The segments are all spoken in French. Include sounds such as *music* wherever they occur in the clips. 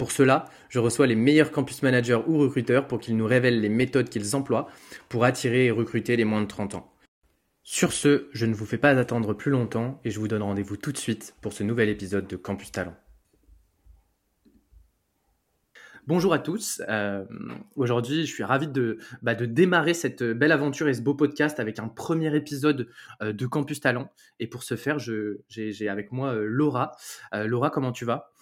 Pour cela, je reçois les meilleurs campus managers ou recruteurs pour qu'ils nous révèlent les méthodes qu'ils emploient pour attirer et recruter les moins de 30 ans. Sur ce, je ne vous fais pas attendre plus longtemps et je vous donne rendez-vous tout de suite pour ce nouvel épisode de Campus Talent. Bonjour à tous. Euh, aujourd'hui, je suis ravi de, bah, de, démarrer cette belle aventure et ce beau podcast avec un premier épisode euh, de Campus Talent. Et pour ce faire, j'ai avec moi euh, Laura. Laura, comment tu vas?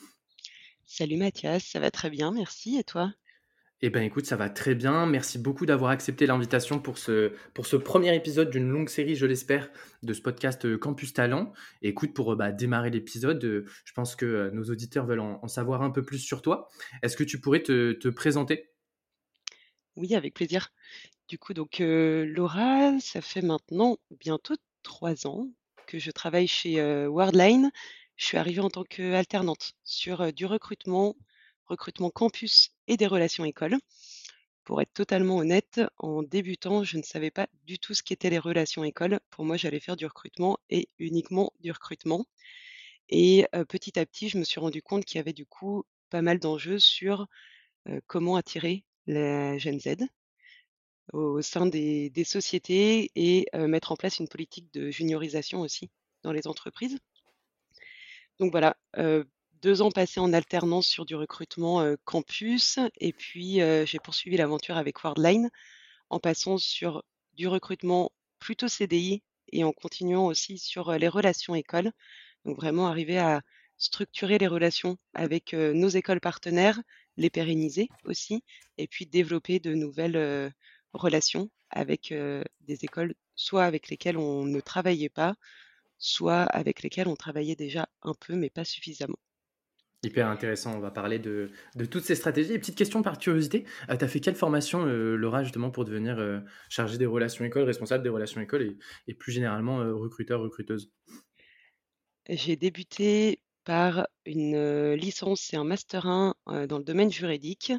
Salut Mathias, ça va très bien, merci. Et toi? Eh ben écoute, ça va très bien. Merci beaucoup d'avoir accepté l'invitation pour ce, pour ce premier épisode d'une longue série, je l'espère, de ce podcast euh, Campus Talent. Et écoute, pour euh, bah, démarrer l'épisode, euh, je pense que nos auditeurs veulent en, savoir un peu plus sur toi. Est-ce que tu pourrais te, présenter? Oui, avec plaisir. Du coup, donc Laura, ça fait maintenant bientôt trois ans que je travaille chez Wordline je suis arrivée en tant qu'alternante sur du recrutement, recrutement campus et des relations écoles. Pour être totalement honnête, en débutant, je ne savais pas du tout ce qu'étaient les relations écoles. Pour moi, j'allais faire du recrutement et uniquement du recrutement. Et petit à petit, je me suis rendu compte qu'il y avait du coup pas mal d'enjeux sur comment attirer la Gen Z au sein des, sociétés et mettre en place une politique de juniorisation aussi dans les entreprises. Donc voilà, deux ans passés en alternance sur du recrutement, campus et puis, j'ai poursuivi l'aventure avec Wordline en passant sur du recrutement plutôt CDI et en continuant aussi sur, les relations écoles. Donc vraiment arriver à structurer les relations avec, nos écoles partenaires, les pérenniser aussi et puis développer de nouvelles, relations avec, des écoles soit avec lesquelles on ne travaillait pas, soit avec lesquels on travaillait déjà un peu, mais pas suffisamment. Hyper intéressant, on va parler de, toutes ces stratégies. Et petite question par curiosité, euh, tu as fait quelle formation, euh, Laura, justement, pour devenir euh, chargée des relations écoles, responsable des relations écoles et, plus généralement recruteur, recruteuse? J'ai débuté par une licence et un master 1 dans le domaine juridique.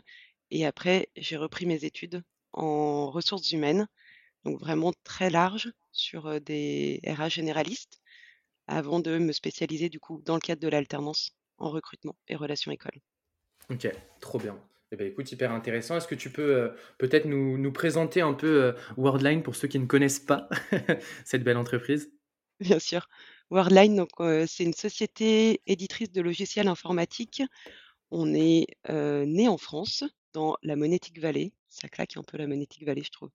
Et après, j'ai repris mes études en ressources humaines, donc vraiment très large sur des RH généralistes avant de me spécialiser du coup dans le cadre de l'alternance en recrutement et relations écoles. Ok, trop bien. Eh bien, écoute, hyper intéressant. Est-ce que tu peux euh, peut-être nous, nous, présenter un peu euh, Wordline pour ceux qui ne connaissent pas *laughs* cette belle entreprise? Bien sûr. Wordline, donc, euh, c'est une société éditrice de logiciels informatiques. On est né en France, dans la Monétique Valley. Ça claque un peu la Monétique Valley, je trouve.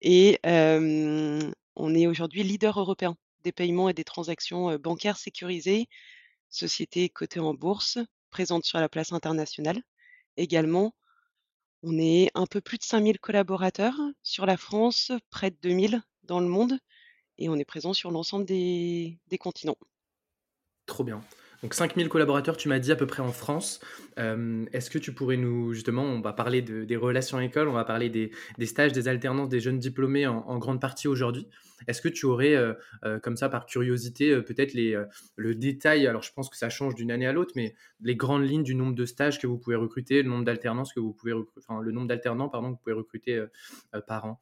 Et on est aujourd'hui leader européen des paiements et des transactions bancaires sécurisées, société cotée en bourse, présente sur la place internationale. Également, on est un peu plus de 5000 collaborateurs sur la France, près de 2000 dans le monde, et on est présent sur l'ensemble des, des continents. Trop bien. Donc 5000 collaborateurs, tu m'as dit à peu près en France. Euh, est-ce que tu pourrais nous, justement, on va parler des relations écoles, on va parler des, stages, des alternances des jeunes diplômés en, grande partie aujourd'hui. Est-ce que tu aurais, euh, euh, comme ça, par curiosité, peut-être le détail, alors je pense que ça change d'une année à l'autre, mais les grandes lignes du nombre de stages que vous pouvez recruter, le nombre d'alternances que vous pouvez le nombre d'alternants, pardon, que vous pouvez recruter par an?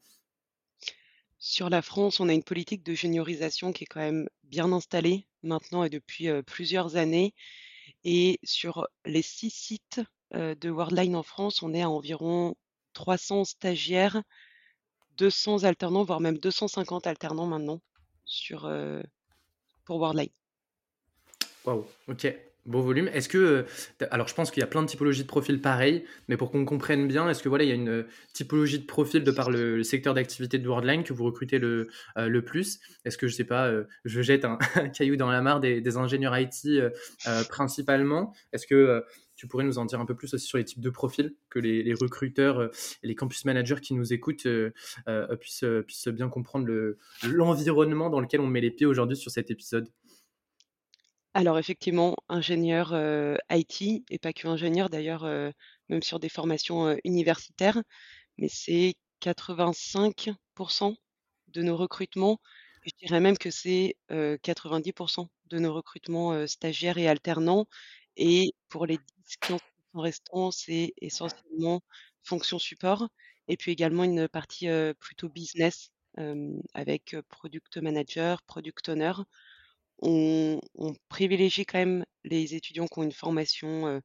Sur la France, on a une politique de juniorisation qui est quand même bien installée maintenant et depuis plusieurs années. Et sur les six sites de Worldline en France, on est à environ 300 stagiaires, 200 alternants, voire même 250 alternants maintenant sur, pour Worldline. Waouh, ok. Beau volume. Est-ce que, euh, alors je pense qu'il y a plein de typologies de profils pareils, mais pour qu'on comprenne bien, est-ce que voilà, il y a une euh, typologie de profil de par le, secteur d'activité de Worldline que vous recrutez le, euh, le plus? Est-ce que je sais pas, je jette un, *laughs* caillou dans la mare des, ingénieurs IT principalement. Est-ce que tu pourrais nous en dire un peu plus aussi sur les types de profils que les, recruteurs et les campus managers qui nous écoutent puissent, puissent bien comprendre l'environnement dans lequel on met les pieds aujourd'hui sur cet épisode? Alors effectivement, ingénieur, IT et pas que ingénieur d'ailleurs, même sur des formations, universitaires, mais c'est 85 de nos recrutements, je dirais même que c'est, heu, 90 de nos recrutements, stagiaires et alternants et pour les 10-15 restants, c'est essentiellement fonction support et puis également une partie, plutôt business, avec, product manager, product owner. On privilégie quand même les étudiants qui ont une formation,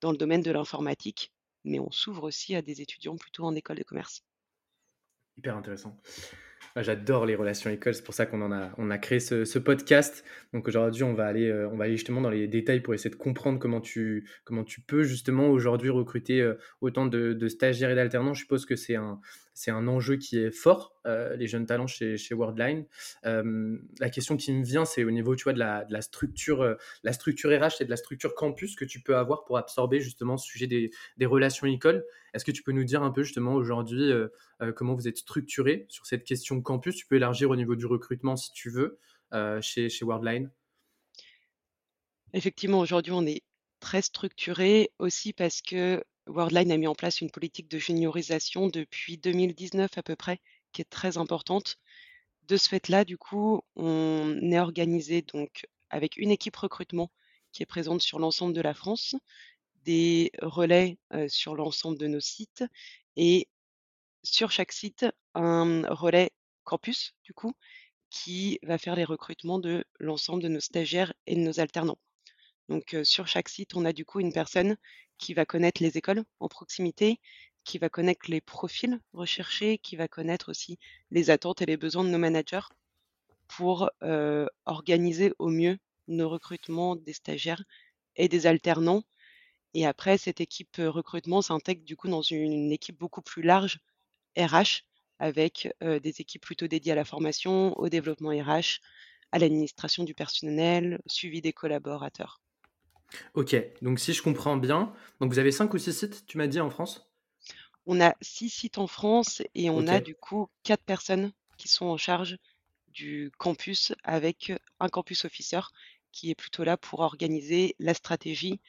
dans le domaine de l'informatique, mais on s'ouvre aussi à des étudiants plutôt en école de commerce. Hyper intéressant. Ah, j'adore les relations écoles, c'est pour ça qu'on a, créé ce, podcast. Donc aujourd'hui, on va aller, justement dans les détails pour essayer de comprendre comment tu, peux justement aujourd'hui recruter autant de stagiaires et d'alternants. Je suppose que c'est un, c'est un enjeu qui est fort, euh, les jeunes talents chez, chez Worldline. Euh, la question qui me vient, c'est au niveau tu vois, de, la, structure, euh, la structure RH et de la structure campus que tu peux avoir pour absorber justement ce sujet des, des relations écoles. Est-ce que tu peux nous dire un peu justement aujourd'hui euh, euh, comment vous êtes structuré sur cette question campus? Tu peux élargir au niveau du recrutement si tu veux euh, chez, chez Worldline. Effectivement, aujourd'hui, on est très structuré aussi parce que Worldline a mis en place une politique de juniorisation depuis 2019 à peu près, qui est très importante. De ce fait-là, du coup, on est organisé donc avec une équipe recrutement qui est présente sur l'ensemble de la France, des relais euh, sur l'ensemble de nos sites et sur chaque site un relais campus, du coup, qui va faire les recrutements de l'ensemble de nos stagiaires et de nos alternants. Donc, euh, sur chaque site, on a du coup une personne qui va connaître les écoles en proximité, qui va connaître les profils recherchés, qui va connaître aussi les attentes et les besoins de nos managers pour euh, organiser au mieux nos recrutements des stagiaires et des alternants. Et après, cette équipe euh, recrutement s'intègre du coup dans une, équipe beaucoup plus large RH avec euh, des équipes plutôt dédiées à la formation, au développement RH, à l'administration du personnel, suivi des collaborateurs. Ok, donc si je comprends bien, donc vous avez 5 ou 6 sites, tu m'as dit en France? On a six sites en France et on Ok, a du coup quatre personnes qui sont en charge du campus avec un campus officer qui est plutôt là pour organiser la stratégie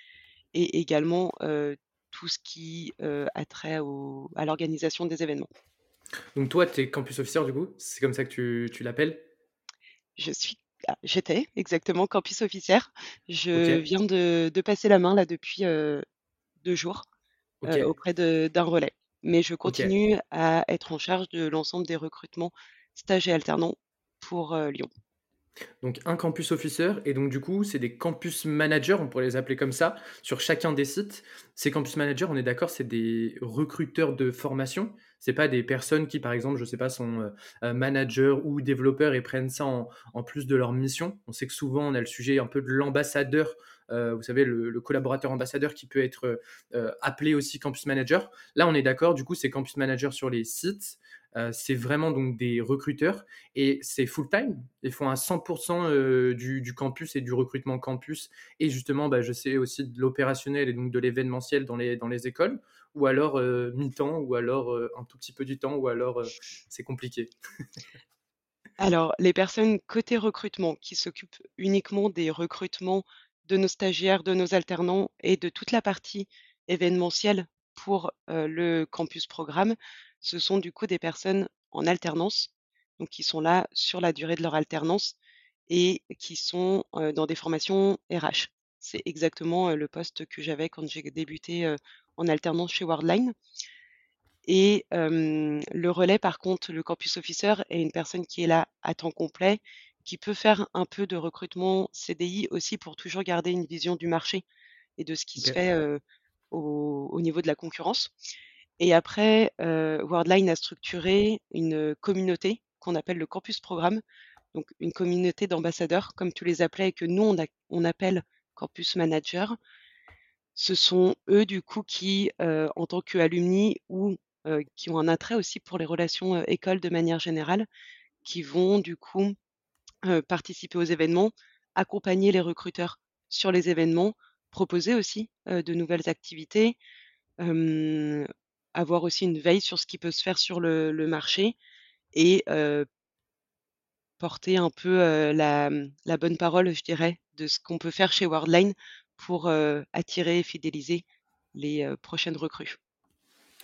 et également euh, tout ce qui euh, a trait au- à l'organisation des événements. donc toi, tu es campus officer du coup, c'est comme ça que tu, tu l'appelles? Je suis, ah, j'étais exactement campus officer. Ok, Je viens de, de passer la main là depuis euh, deux jours euh, auprès d'un relais. Mais je continue à être en charge de l'ensemble des recrutements stages et alternants pour euh, Lyon. Donc un campus officer, et donc du coup, c'est des campus managers, on pourrait les appeler comme ça, sur chacun des sites. Ces campus managers, on est d'accord, c'est des recruteurs de formation. C'est pas des personnes qui, par exemple, je sais pas, sont euh, euh, managers ou développeurs et prennent ça en, plus de leur mission. On sait que souvent, on a le sujet un peu de l'ambassadeur, euh, vous savez, le, collaborateur ambassadeur qui peut être appelé aussi campus manager. Là, on est d'accord, du coup, c'est campus manager sur les sites. Euh, c'est vraiment donc des recruteurs et c'est full-time. Ils font à 100% euh, du, campus et du recrutement campus. Et justement, bah, je sais aussi de l'opérationnel et donc de l'événementiel dans les, dans les écoles. Ou alors euh, mi-temps, ou alors un tout petit peu du temps, ou alors c'est compliqué. *laughs* Alors, les personnes côté recrutement qui s'occupent uniquement des recrutements de nos stagiaires, de nos alternants et de toute la partie événementielle pour le campus programme, ce sont du coup des personnes en alternance, donc qui sont là sur la durée de leur alternance et qui sont euh, dans des formations RH. C'est exactement euh, le poste que j'avais quand j'ai débuté euh, en alternance chez Worldline. Et le relais, par contre, le campus officer est une personne qui est là à temps complet, qui peut faire un peu de recrutement CDI aussi pour toujours garder une vision du marché et de ce qui se fait, au niveau de la concurrence. Et après, heu, Worldline a structuré une, communauté qu'on appelle le campus programme, donc une communauté d'ambassadeurs comme tu les appelais et que nous on appelle campus manager. Ce sont eux, du coup, qui, en tant qu'alumni ou, qui ont un attrait aussi pour les relations, écoles de manière générale, qui vont, du coup, participer aux événements, accompagner les recruteurs sur les événements, proposer aussi, de nouvelles activités, avoir aussi une veille sur ce qui peut se faire sur le marché et porter un peu, la, mmh, la bonne parole, je dirais, de ce qu'on peut faire chez Worldline pour, attirer et fidéliser les, prochaines recrues.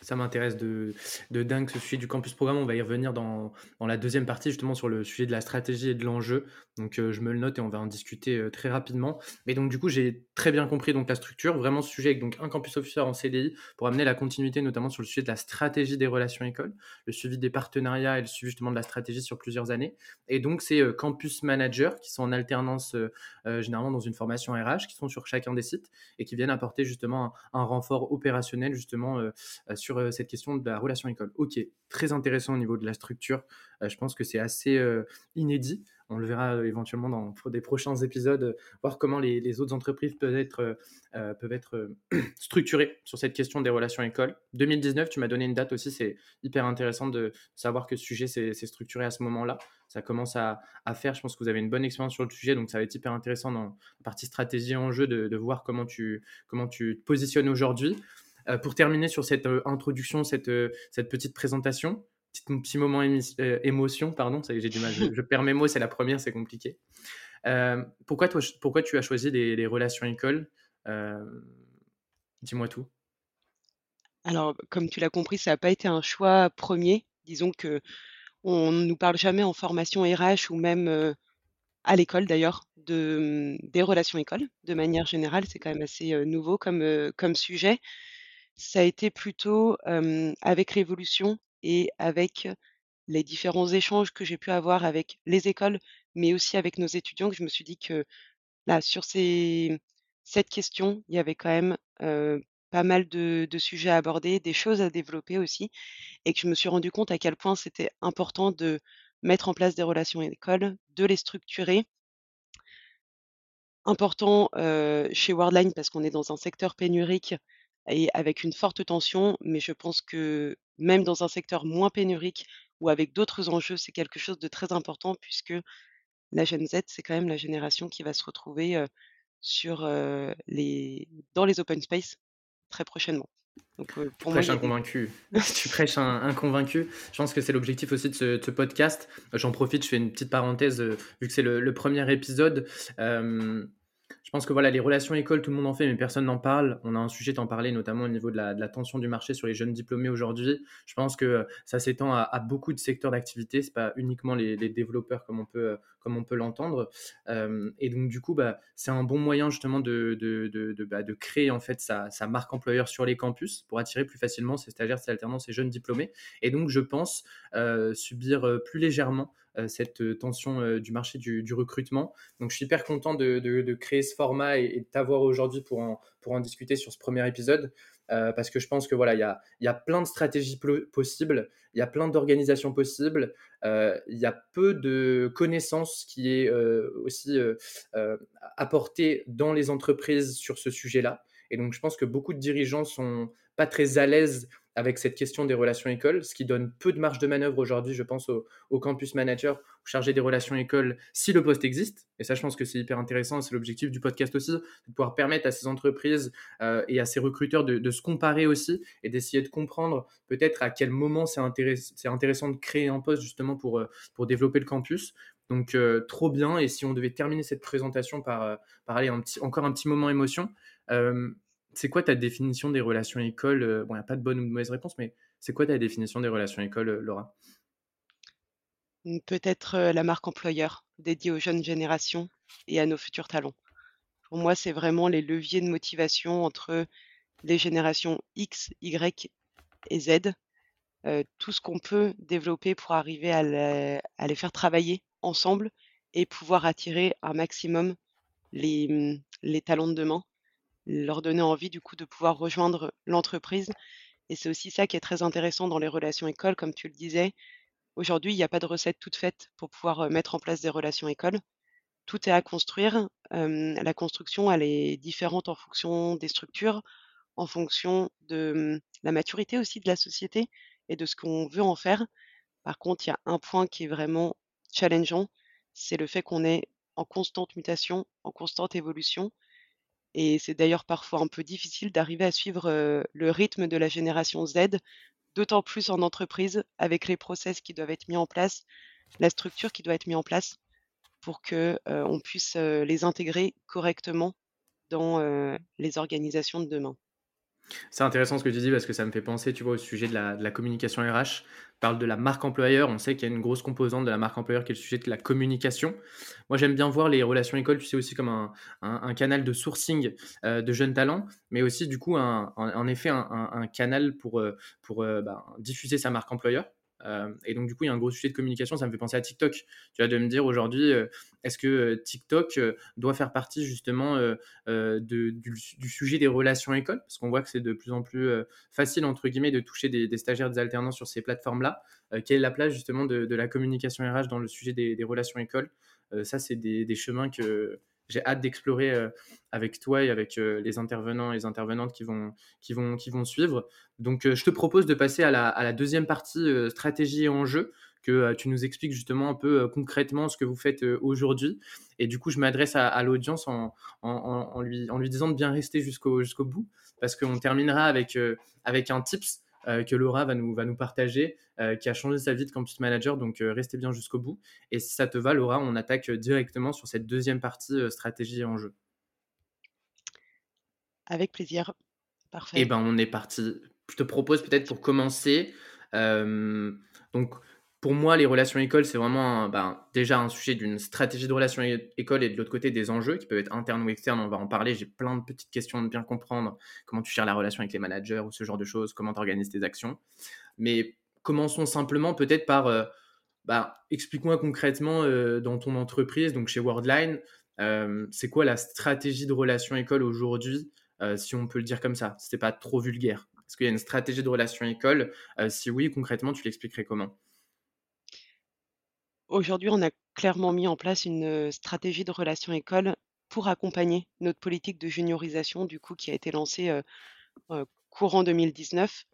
Ça m'intéresse de, dingue ce sujet du campus programme. On va y revenir dans, la deuxième partie, justement sur le sujet de la stratégie et de l'enjeu. Donc euh, je me le note et on va en discuter euh, très rapidement. Mais donc du coup, j'ai très bien compris donc la structure, vraiment ce sujet avec donc un campus officer en CDI pour amener la continuité, notamment sur le sujet de la stratégie des relations écoles, le suivi des partenariats et le suivi justement de la stratégie sur plusieurs années. Et donc ces euh, campus managers qui sont en alternance généralement dans une formation RH, qui sont sur chacun des sites et qui viennent apporter justement un, un renfort opérationnel justement sur euh, cette question de la relation école. Ok, très intéressant au niveau de la structure. Euh, je pense que c'est assez euh, inédit. On le verra éventuellement dans des prochains épisodes, voir comment les, autres entreprises peuvent être, peuvent être *clears throat* structurées sur cette question des relations écoles. 2019, tu m'as donné une date aussi, c'est hyper intéressant de savoir que ce sujet s'est structuré à ce moment-là. Ça commence à, faire, je pense que vous avez une bonne expérience sur le sujet, donc ça va être hyper intéressant dans la partie stratégie en jeu de, de voir comment tu, comment tu te positionnes aujourd'hui. Euh, pour terminer sur cette euh, introduction, cette, euh, cette petite présentation, petit, moment émotion, pardon, j'ai du mal, je, perds mes mots, c'est la première, c'est compliqué. pourquoi, toi, pourquoi tu as choisi les, relations écoles Dis-moi tout. Alors, comme tu l'as compris, ça n'a pas été un choix premier. Disons que on ne nous parle jamais en formation RH ou même à l'école d'ailleurs de, des relations écoles. De manière générale, c'est quand même assez nouveau comme, comme sujet ça a été plutôt, avec l'évolution et avec les différents échanges que j'ai pu avoir avec les écoles, mais aussi avec nos étudiants, que je me suis dit que, là, sur ces cette question, il y avait quand même, pas mal de de sujets à aborder, des choses à développer aussi et que je me suis rendu compte à quel point c'était important de mettre en place des relations écoles, de les structurer. Important, chez Worldline parce qu'on est dans un secteur pénurique et avec une forte tension, mais je pense que même dans un secteur moins pénurique ou avec d'autres enjeux, c'est quelque chose de très important puisque la Gen Z, c'est quand même la génération qui va se retrouver sur, les dans les open space très prochainement. Donc, tu prêches un convaincu. tu prêches un, convaincu. Je pense que c'est l'objectif aussi de ce, podcast. J'en profite, je fais une petite parenthèse, vu que c'est le, premier épisode je pense que voilà, les relations écoles, tout le monde en fait, mais personne n'en parle. On a un sujet d'en parler, notamment au niveau de la, tension du marché sur les jeunes diplômés aujourd'hui. Je pense que ça s'étend à, beaucoup de secteurs d'activité. C'est pas uniquement les, développeurs comme on peut, comme on peut l'entendre. Euh, et donc du coup, bah, c'est un bon moyen justement de, de, de, bah, créer en fait sa, marque employeur sur les campus pour attirer plus facilement ces stagiaires, ces alternants, ces jeunes diplômés. Et donc je pense euh, subir euh, plus légèrement euh, cette euh, tension euh, du marché du, recrutement. Donc, je suis hyper content de, créer ce format et, de t'avoir aujourd'hui pour en, discuter sur ce premier épisode. parce que je pense que voilà, il y a, plein de stratégies possibles, il y a plein d'organisations possibles, il y a peu de connaissances qui est aussi apportées dans les entreprises sur ce sujet-là. Et donc, je pense que beaucoup de dirigeants sont pas très à l'aise avec cette question des relations écoles, ce qui donne peu de marge de manœuvre aujourd'hui, je pense, au, campus manager ou chargé des relations écoles, si le poste existe. Et ça, je pense que c'est hyper intéressant, c'est l'objectif du podcast aussi, de pouvoir permettre à ces entreprises euh, et à ces recruteurs de, se comparer aussi et d'essayer de comprendre peut-être à quel moment c'est intéressant de créer un poste justement pour, euh, pour développer le campus. Donc, euh, trop bien. Et si on devait terminer cette présentation par, par aller encore un petit moment émotion, c'est quoi ta définition des relations écoles euh, Bon, il n'y a pas de bonne ou de mauvaise réponse, mais c'est quoi ta définition des relations écoles, euh, Laura? Mmh, Peut-être euh, la marque employeur dédiée aux jeunes générations et à nos futurs talents. Pour moi, c'est vraiment les leviers de motivation entre les générations X, Y et Z. tout ce qu'on peut développer pour arriver à, les faire travailler ensemble et pouvoir attirer un maximum les, mmh, les talents de demain leur donner envie du coup de pouvoir rejoindre l'entreprise. Et c'est aussi ça qui est très intéressant dans les relations écoles, comme tu le disais. Aujourd'hui, il n'y a pas de recette toute faite pour pouvoir mettre en place des relations écoles. Tout est à construire. la construction, elle est différente en fonction des structures, en fonction de la maturité aussi de la société et de ce qu'on veut en faire. Par contre, il y a un point qui est vraiment challengeant, c'est le fait qu'on est en constante mutation, en constante évolution et c'est d'ailleurs parfois un peu difficile d'arriver à suivre le rythme de la génération Z, d'autant plus en entreprise, avec les process qui doivent être mis en place, la structure qui doit être mise en place pour que on puisse les intégrer correctement dans les organisations de demain. C'est intéressant ce que tu dis parce que ça me fait penser, tu vois, au sujet de la, communication RH. Parle de la marque employeur. On sait qu'il y a une grosse composante de la marque employeur qui est le sujet de la communication. Moi, j'aime bien voir les relations écoles, tu sais, aussi comme un, canal de sourcing euh, de jeunes talents, mais aussi, du coup, un, en effet, un canal pour, euh, pour euh, bah, diffuser sa marque employeur. Euh, et donc, du coup, il y a un gros sujet de communication. Ça me fait penser à TikTok. Tu vois, de me dire aujourd'hui, euh, est-ce que euh, TikTok doit faire partie justement de- du, sujet des relations écoles, parce qu'on voit que c'est de plus en plus facile, entre guillemets, de toucher des, stagiaires, des alternants sur ces plateformes-là. Quelle est la place justement de, la communication RH dans le sujet des, relations écoles Ça, c'est des chemins que j'ai hâte d'explorer euh, avec toi et avec euh, les intervenants et les intervenantes qui vont, qui vont, qui vont suivre. Donc, euh, je te propose de passer à la, à la deuxième partie stratégie et enjeu, que tu nous expliques justement un peu concrètement ce que vous faites aujourd'hui. Et du coup, je m'adresse à, l'audience en, en, en- lui, en lui disant de bien rester jusqu'au jusqu'au bout, parce qu'on terminera avec, avec un tips que Laura va nous, va nous partager, euh, qui a changé sa vie de campus manager. Donc, euh, restez bien jusqu'au bout. Et si ça te va, Laura, on attaque euh, directement sur cette deuxième partie euh, stratégie et enjeu. Avec plaisir. Eh Parfait. ben, on est parti. Je te propose peut-être pour commencer. euh, donc, pour moi, les relations écoles, c'est vraiment ben, déjà un sujet d'une stratégie de relations école et de l'autre côté des enjeux qui peuvent être internes ou externes. On va en parler. J'ai plein de petites questions de bien comprendre comment tu gères la relation avec les managers ou ce genre de choses, comment tu organises tes actions. Mais commençons simplement peut-être par euh, bah, explique-moi concrètement euh, dans ton entreprise, donc chez Worldline, euh, c'est quoi la stratégie de relation école aujourd'hui, si on peut le dire comme ça, si c'est pas trop vulgaire? Est-ce qu'il y a une stratégie de relation école? Si oui, concrètement, tu l'expliquerais comment? Aujourd'hui, on a clairement mis en place une stratégie de relation école pour accompagner notre politique de juniorisation, du coup, qui a été lancée courant 2019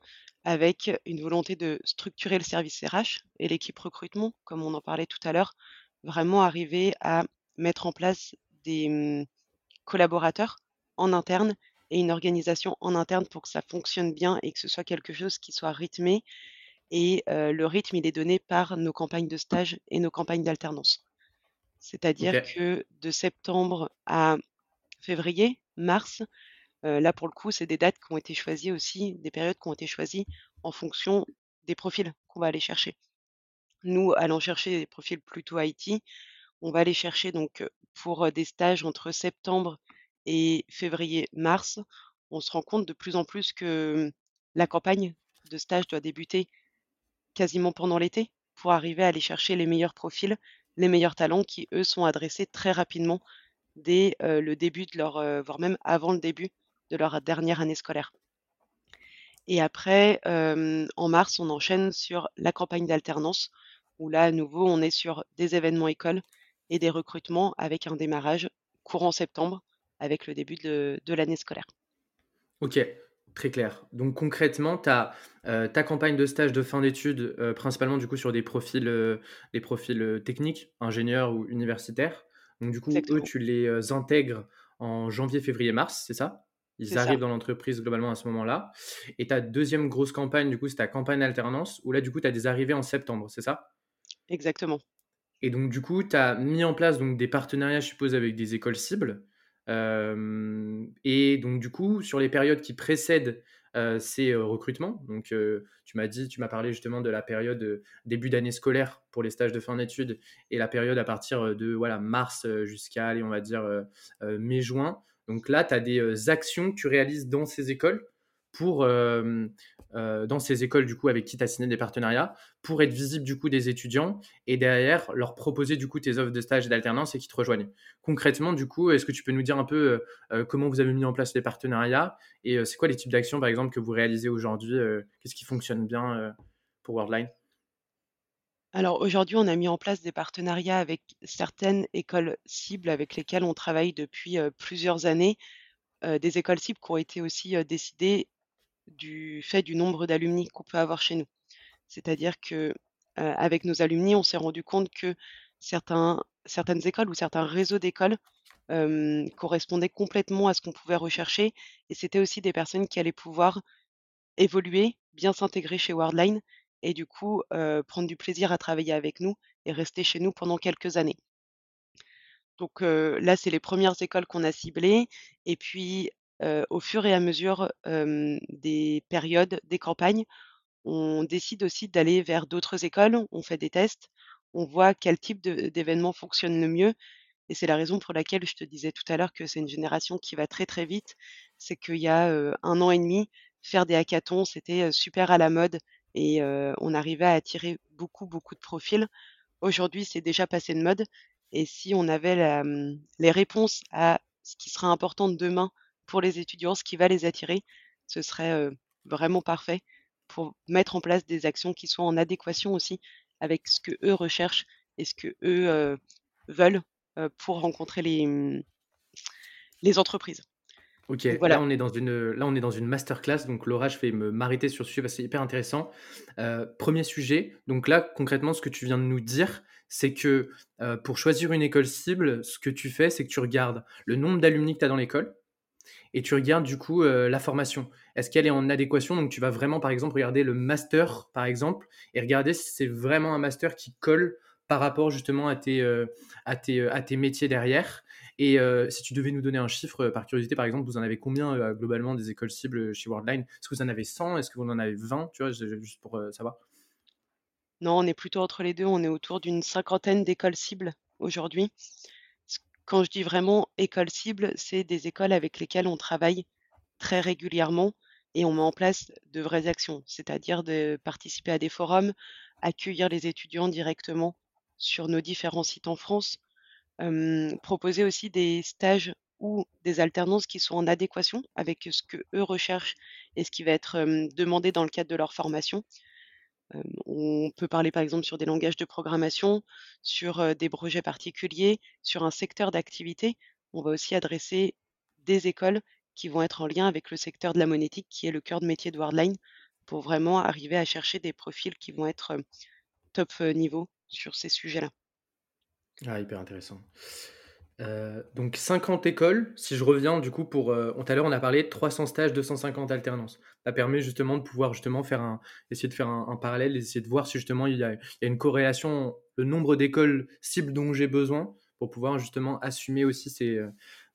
avec une volonté de structurer le service RH et l'équipe recrutement, comme on en parlait tout à l'heure, vraiment arriver à mettre en place des hum, collaborateurs en interne et une organisation en interne pour que ça fonctionne bien et que ce soit quelque chose qui soit rythmé. Et le rythme, il est donné par nos campagnes de stage et nos campagnes d'alternance. C'est-à-dire que de septembre à février, mars, euh, là pour le coup, c'est des dates qui ont été choisies aussi, des périodes qui ont été choisies en fonction des profils qu'on va aller chercher. Nous, allant chercher des profils plutôt IT, on va aller chercher donc pour des stages entre septembre et février-mars. On se rend compte de plus en plus que la campagne de stage doit débuter quasiment pendant l'été pour arriver à aller chercher les meilleurs profils, les meilleurs talents qui, eux, sont adressés très rapidement dès le début de leur, voire même avant le début de leur dernière année scolaire. Et après, en mars, on enchaîne sur la campagne d'alternance, où là, à nouveau, on est sur des événements écoles et des recrutements avec un démarrage courant septembre, avec le début de, de l'année scolaire. ok, très clair. Donc concrètement, tu as ta campagne de stage de fin d'études, euh, principalement du coup sur des profils, euh, des profils euh, techniques, ingénieurs ou universitaires. Donc du coup, eux, tu les euh, intègres en janvier, février, mars, c'est ça? Ils ça, arrivent dans l'entreprise globalement à ce moment-là. Et ta deuxième grosse campagne, du coup, c'est ta campagne alternance, où là, du coup, tu as des arrivées en septembre, c'est ça? exactement. Et donc, du coup, tu as mis en place donc, des partenariats, je suppose, avec des écoles cibles. Et donc, du coup, sur les périodes qui précèdent ces recrutements, donc tu m'as dit, tu m'as parlé justement de la période début d'année scolaire pour les stages de fin d'études et la période à partir de voilà, mars jusqu'à, allez, on va dire, mai-juin. Donc là, tu as des actions que tu réalises dans ces écoles pour, euh, dans ces écoles du coup avec qui tu as signé des partenariats pour être visible du coup des étudiants et derrière leur proposer du coup tes offres de stage et d'alternance et qui te rejoignent. Concrètement, du coup, est-ce que tu peux nous dire un peu euh, euh, comment vous avez mis en place les partenariats et c'est quoi les types d'actions par exemple que vous réalisez aujourd'hui Qu'est-ce qui fonctionne bien pour Worldline? Alors aujourd'hui, on a mis en place des partenariats avec certaines écoles cibles avec lesquelles on travaille depuis plusieurs années, des écoles cibles qui ont été aussi décidées du fait du nombre d'alumni qu'on peut avoir chez nous. C'est-à-dire que, avec nos alumni, on s'est rendu compte que certaines écoles ou certains réseaux d'écoles, correspondaient complètement à ce qu'on pouvait rechercher et c'était aussi des personnes qui allaient pouvoir évoluer, bien s'intégrer chez Worldline et du coup, prendre du plaisir à travailler avec nous et rester chez nous pendant quelques années. Donc là, c'est les premières écoles qu'on a ciblées et puis, au fur et à mesure, des périodes, des campagnes, on décide aussi d'aller vers d'autres écoles, on fait des tests, on voit quel type d'événement fonctionne le mieux et c'est la raison pour laquelle je te disais tout à l'heure que c'est une génération qui va très, très vite. C'est qu'il y a, un an et demi, faire des hackathons, c'était, super à la mode et on arrivait à attirer beaucoup, beaucoup de profils. Aujourd'hui, c'est déjà passé de mode et si on avait mmh, les réponses à ce qui sera important demain pour les étudiants, ce qui va les attirer, ce serait, vraiment parfait pour mettre en place des actions qui soient en adéquation aussi avec ce qu'eux recherchent et ce qu'eux, veulent, pour rencontrer les, mmh, les entreprises. OK, là on est dans une, là on est dans une masterclass, donc Laura, je vais me m'arrêter sur ce sujet parce que c'est hyper intéressant. Euh, premier sujet, donc là concrètement ce que tu viens de nous dire, c'est que euh, pour choisir une école cible, ce que tu fais, c'est que tu regardes le nombre d'alumni que tu as dans l'école et tu regardes du coup euh, la formation. Est-ce qu'elle est en adéquation? Donc tu vas vraiment par exemple regarder le master par exemple et regarder si c'est vraiment un master qui colle par rapport justement à tes, à tes, à tes métiers derrière. Et euh, si tu devais nous donner un chiffre, euh, par curiosité, par exemple, vous en avez combien euh, globalement des écoles cibles chez Worldline? Est-ce que vous en avez 100 Est-ce que vous en avez 20 Tu vois, juste pour savoir. Non, on est plutôt entre les deux. On est autour d'une cinquantaine d'écoles cibles aujourd'hui. Quand je dis vraiment écoles cibles, c'est des écoles avec lesquelles on travaille très régulièrement et on met en place de vraies actions, c'est-à-dire de participer à des forums, accueillir les étudiants directement sur nos différents sites en France, proposer aussi des stages ou des alternances qui sont en adéquation avec ce que eux recherchent et ce qui va être demandé dans le cadre de leur formation. On peut parler par exemple sur des langages de programmation, sur des projets particuliers, sur un secteur d'activité. On va aussi adresser des écoles qui vont être en lien avec le secteur de la monétique, qui est le cœur de métier de Wordline, pour vraiment arriver à chercher des profils qui vont être top niveau sur ces sujets-là. Ah, hyper intéressant. Euh, donc 50 écoles, si je reviens du coup pour... Euh, tout à l'heure on a parlé de 300 stages, 250 alternances. Ça permet justement de pouvoir justement faire un, essayer de faire un, parallèle, essayer de voir si justement il y a, une corrélation, le nombre d'écoles cibles dont j'ai besoin pour pouvoir justement assumer aussi ces,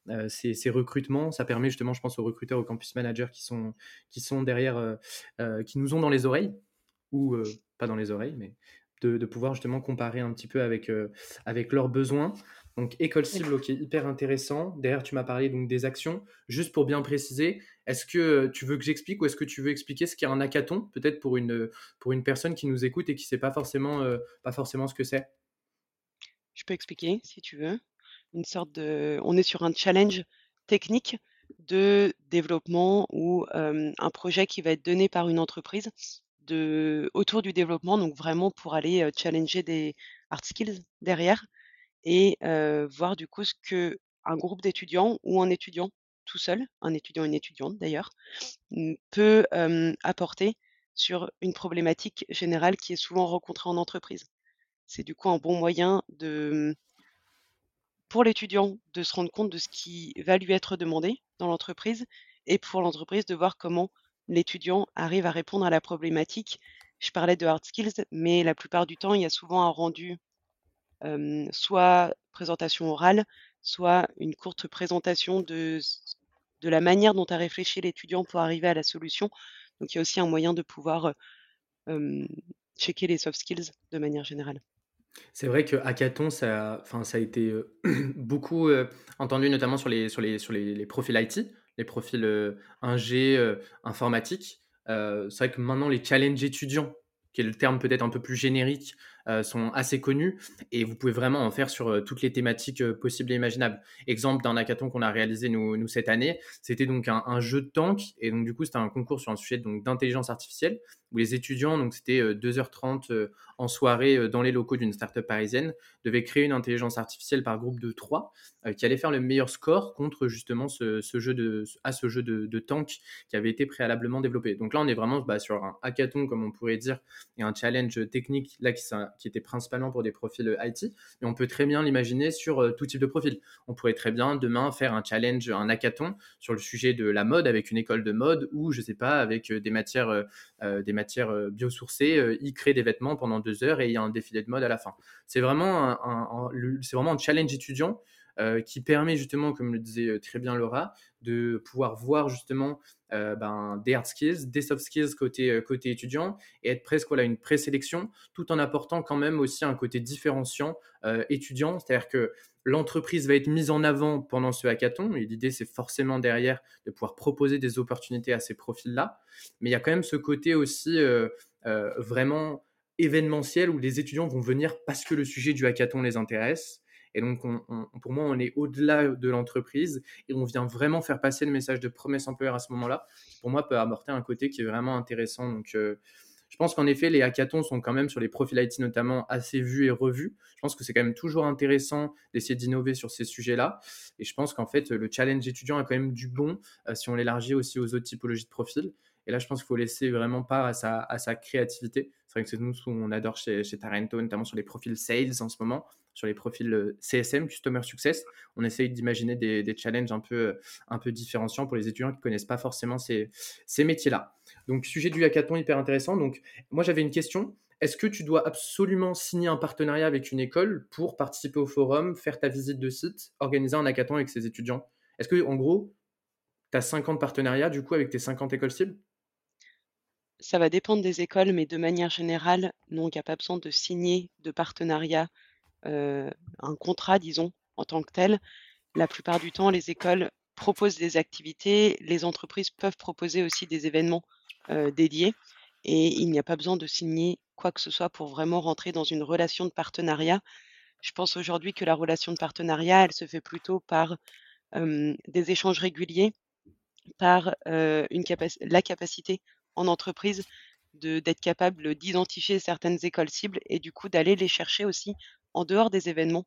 euh, ces, ces, recrutements. Ça permet justement, je pense aux recruteurs, aux campus managers qui sont, qui sont derrière, qui nous ont dans les oreilles, ou pas dans les oreilles, mais de, pouvoir justement comparer un petit peu avec, avec leurs besoins. Donc école cible, ok, hyper intéressant. Derrière, tu m'as parlé donc des actions. Juste pour bien préciser, est-ce que tu veux que j'explique ou est-ce que tu veux expliquer ce qu'est un hackathon, peut-être pour une, pour une personne qui nous écoute et qui ne sait pas forcément, euh, pas forcément ce que c'est? Je peux expliquer si tu veux. Une sorte de, on est sur un challenge technique de développement ou euh, un projet qui va être donné par une entreprise autour du développement, donc vraiment pour aller challenger des hard skills derrière et voir du coup ce que un groupe d'étudiants ou un étudiant tout seul, un étudiant une étudiante d'ailleurs, mmh, peut apporter sur une problématique générale qui est souvent rencontrée en entreprise. C'est du coup un bon moyen de, pour l'étudiant de se rendre compte de ce qui va lui être demandé dans l'entreprise et pour l'entreprise de voir comment l'étudiant arrive à répondre à la problématique. Je parlais de hard skills, mais la plupart du temps, il y a souvent un rendu, soit présentation orale, soit une courte présentation de, la manière dont a réfléchi l'étudiant pour arriver à la solution. Donc, il y a aussi un moyen de pouvoir checker les soft skills de manière générale. C'est vrai que Hackathon, ça, ça a été *clears throat* beaucoup entendu, notamment sur les, les, profils IT les profils ingé, informatique. C'est vrai que maintenant, les challenges étudiants, qui est le terme peut-être un peu plus générique, sont assez connus et vous pouvez vraiment en faire sur euh, toutes les thématiques euh, possibles et imaginables. Exemple d'un hackathon qu'on a réalisé nous, nous cette année, c'était donc un, jeu de tank et donc du coup c'était un concours sur un sujet donc d'intelligence artificielle où les étudiants, donc c'était 2h30 en soirée dans les locaux d'une startup parisienne, devaient créer une intelligence artificielle par groupe de 3 qui allait faire le meilleur score contre justement ce, jeu de, à ce jeu de, tank qui avait été préalablement développé. Donc là on est vraiment bah, sur un hackathon comme on pourrait dire et un challenge technique là qui, qui était principalement pour des profils euh, IT, mais on peut très bien l'imaginer sur euh, tout type de profil. On pourrait très bien demain faire un challenge, un hackathon sur le sujet de la mode avec une école de mode ou je sais pas avec euh, des matières, des biosourcées, y créer des vêtements pendant deux heures et il y a un défilé de mode à la fin. C'est vraiment un challenge étudiant qui permet justement, comme le disait très bien Laura, de pouvoir voir justement euh, ben, des hard skills, des soft skills côté, euh, côté étudiant et être presque voilà, une présélection tout en apportant quand même aussi un côté différenciant euh, étudiant. C'est-à-dire que l'entreprise va être mise en avant pendant ce hackathon et l'idée c'est forcément derrière de pouvoir proposer des opportunités à ces profils-là. Mais il y a quand même ce côté aussi vraiment événementiel où les étudiants vont venir parce que le sujet du hackathon les intéresse et donc, pour moi, on est au-delà de l'entreprise et on vient vraiment faire passer le message de promesse employeur à ce moment-là. Pour moi, peut apporter un côté qui est vraiment intéressant. Donc, euh, je pense qu'en effet, les hackathons sont quand même sur les profils IT notamment assez vus et revus. Je pense que c'est quand même toujours intéressant d'essayer d'innover sur ces sujets-là. Et je pense qu'en fait, le challenge étudiant a quand même du bon euh, si on l'élargit aussi aux autres typologies de profils. Et là, je pense qu'il faut laisser vraiment part à sa, à sa créativité. C'est vrai que c'est nous ce qu'on adore chez, chez Tarento, notamment sur les profils sales en ce moment sur les profils euh, CSM, Customer Success. On essaye d'imaginer des, challenges un peu, euh, un différenciants pour les étudiants qui ne connaissent pas forcément ces, ces métiers-là. Donc, sujet du hackathon hyper intéressant. Donc, moi, j'avais une question. Est-ce que tu dois absolument signer un partenariat avec une école pour participer au forum, faire ta visite de site, organiser un hackathon avec ses étudiants? Est-ce que, en gros, tu as 50 partenariats du coup avec tes 50 écoles cibles? Ça va dépendre des écoles, mais de manière générale, non, il n'y a pas besoin de signer de partenariat un contrat, disons, en tant que tel. La plupart du temps, les écoles proposent des activités, les entreprises peuvent proposer aussi des événements dédiés et il n'y a pas besoin de signer quoi que ce soit pour vraiment rentrer dans une relation de partenariat. Je pense aujourd'hui que la relation de partenariat, elle se fait plutôt par des échanges réguliers, par une la capacité en entreprise d'être capable d'identifier certaines écoles cibles et du coup d'aller les chercher aussi en dehors des événements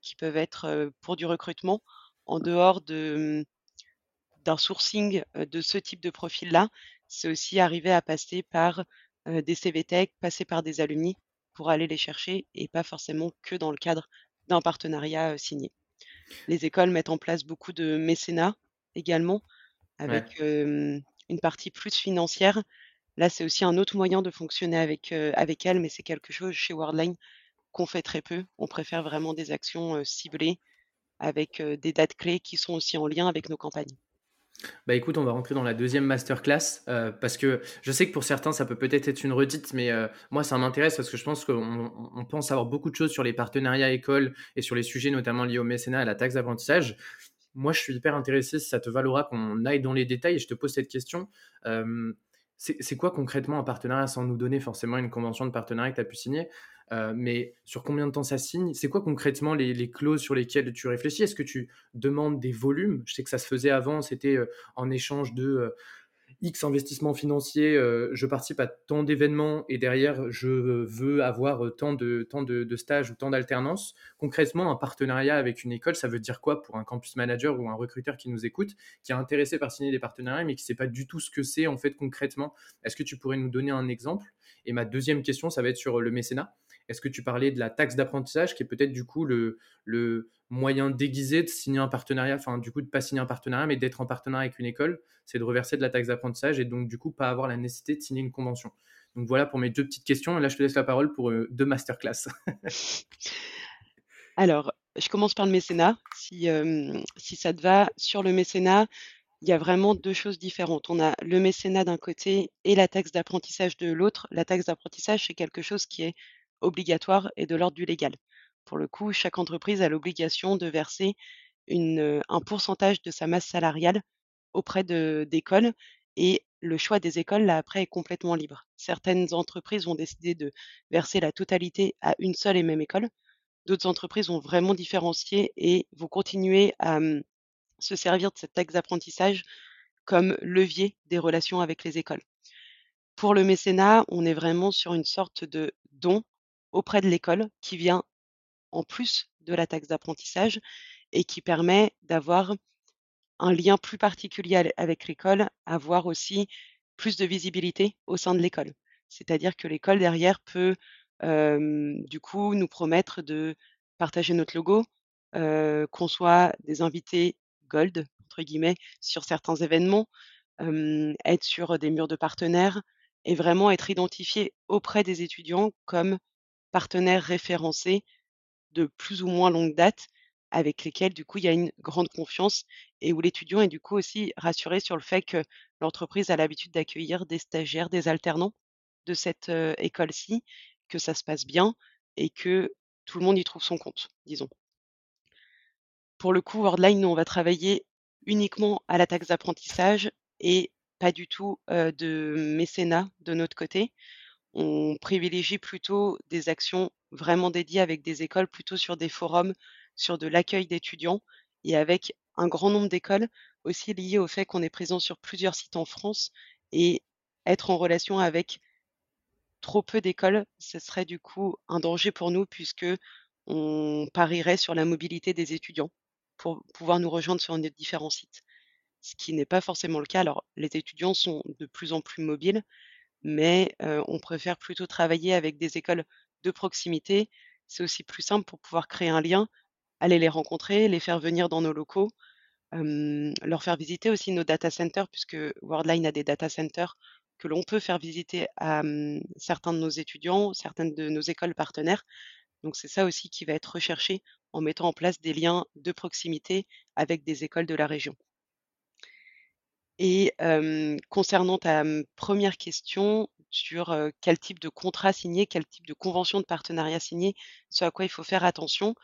qui peuvent être pour du recrutement, en dehors de, mmh, d'un sourcing de ce type de profil-là, c'est aussi arriver à passer par des CVTech, passer par des alumni pour aller les chercher et pas forcément que dans le cadre d'un partenariat signé. Les écoles mettent en place beaucoup de mécénat également, avec une partie plus financière. Là, c'est aussi un autre moyen de fonctionner avec, avec elles, mais c'est quelque chose chez Worldline qu'on fait très peu. On préfère vraiment des actions ciblées avec des dates clés qui sont aussi en lien avec nos campagnes. Bah écoute, on va rentrer dans la deuxième masterclass parce que je sais que pour certains ça peut peut-être être une redite, mais moi ça m'intéresse parce que je pense qu'on pense avoir beaucoup de choses sur les partenariats écoles et sur les sujets notamment liés au mécénat et à la taxe d'apprentissage. Moi je suis hyper intéressé si ça te valora qu'on aille dans les détails et je te pose cette question. c'est quoi concrètement un partenariat sans nous donner forcément une convention de partenariat que tu as pu signer? Euh, mais sur combien de temps ça signe? C'est quoi concrètement les, clauses sur lesquelles tu réfléchis? Est-ce que tu demandes des volumes? Je sais que ça se faisait avant, c'était euh, en échange de euh, X investissements financiers, je participe à tant d'événements et derrière je veux avoir tant de, tant de, stages ou tant d'alternance. Concrètement, un partenariat avec une école, ça veut dire quoi pour un campus manager ou un recruteur qui nous écoute, qui est intéressé par signer des partenariats mais qui ne sait pas du tout ce que c'est en fait concrètement? Est-ce que tu pourrais nous donner un exemple? Et ma deuxième question, ça va être sur le mécénat. Est-ce que tu parlais de la taxe d'apprentissage, qui est peut-être du coup le, moyen déguisé de signer un partenariat, enfin du coup de pas signer un partenariat, mais d'être en partenariat avec une école, c'est de reverser de la taxe d'apprentissage et donc du coup pas avoir la nécessité de signer une convention. Donc voilà pour mes deux petites questions. Et là, je te laisse la parole pour euh, deux masterclass. *laughs* Alors, je commence par le mécénat. Si, si ça te va, sur le mécénat, il y a vraiment deux choses différentes. On a le mécénat d'un côté et la taxe d'apprentissage de l'autre. La taxe d'apprentissage, c'est quelque chose qui est obligatoire et de l'ordre du légal. Pour le coup, chaque entreprise a l'obligation de verser une, un pourcentage de sa masse salariale auprès d'écoles et le choix des écoles, là, après, est complètement libre. Certaines entreprises ont décidé de verser la totalité à une seule et même école. D'autres entreprises ont vraiment différencié et vont continuer à mmh, se servir de cette taxe d'apprentissage comme levier des relations avec les écoles. Pour le mécénat, on est vraiment sur une sorte de don auprès de l'école qui vient en plus de la taxe d'apprentissage et qui permet d'avoir un lien plus particulier avec l'école, avoir aussi plus de visibilité au sein de l'école. C'est-à-dire que l'école derrière peut du coup nous promettre de partager notre logo, qu'on soit des invités gold entre guillemets sur certains événements, être sur des murs de partenaires et vraiment être identifié auprès des étudiants comme partenaires référencés de plus ou moins longue date avec lesquels, du coup, il y a une grande confiance et où l'étudiant est du coup aussi rassuré sur le fait que l'entreprise a l'habitude d'accueillir des stagiaires, des alternants de cette, école-ci, que ça se passe bien et que tout le monde y trouve son compte, disons. Pour le coup, Worldline, nous, on va travailler uniquement à la taxe d'apprentissage et pas du tout, de mécénat de notre côté. On privilégie plutôt des actions vraiment dédiées avec des écoles, plutôt sur des forums, sur de l'accueil d'étudiants et avec un grand nombre d'écoles, aussi lié au fait qu'on est présent sur plusieurs sites en France et être en relation avec trop peu d'écoles, ce serait du coup un danger pour nous puisque on parierait sur la mobilité des étudiants pour pouvoir nous rejoindre sur nos différents sites. Ce qui n'est pas forcément le cas. Alors, les étudiants sont de plus en plus mobiles, mais on préfère plutôt travailler avec des écoles de proximité. C'est aussi plus simple pour pouvoir créer un lien, aller les rencontrer, les faire venir dans nos locaux, leur faire visiter aussi nos data centers puisque Worldline a des data centers que l'on peut faire visiter à, mmh, certains de nos étudiants, certaines de nos écoles partenaires. Donc c'est ça aussi qui va être recherché en mettant en place des liens de proximité avec des écoles de la région. Et concernant ta, 1 question sur, quel type de contrat signer, quel type de convention de partenariat signer, ce à quoi il faut faire attention.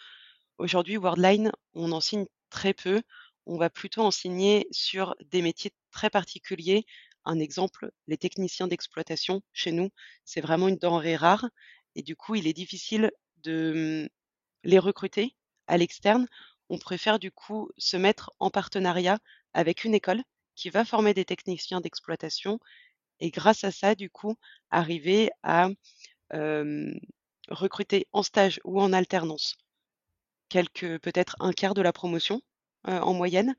Aujourd'hui, Worldline, on en signe très peu. On va plutôt en signer sur des métiers très particuliers. Un exemple, les techniciens d'exploitation chez nous, c'est vraiment une denrée rare et du coup, il est difficile de, les recruter à l'externe. On préfère du coup se mettre en partenariat avec une école qui va former des techniciens d'exploitation et grâce à ça, du coup, arriver à, recruter en stage ou en alternance quelques peut-être un quart de la promotion, en moyenne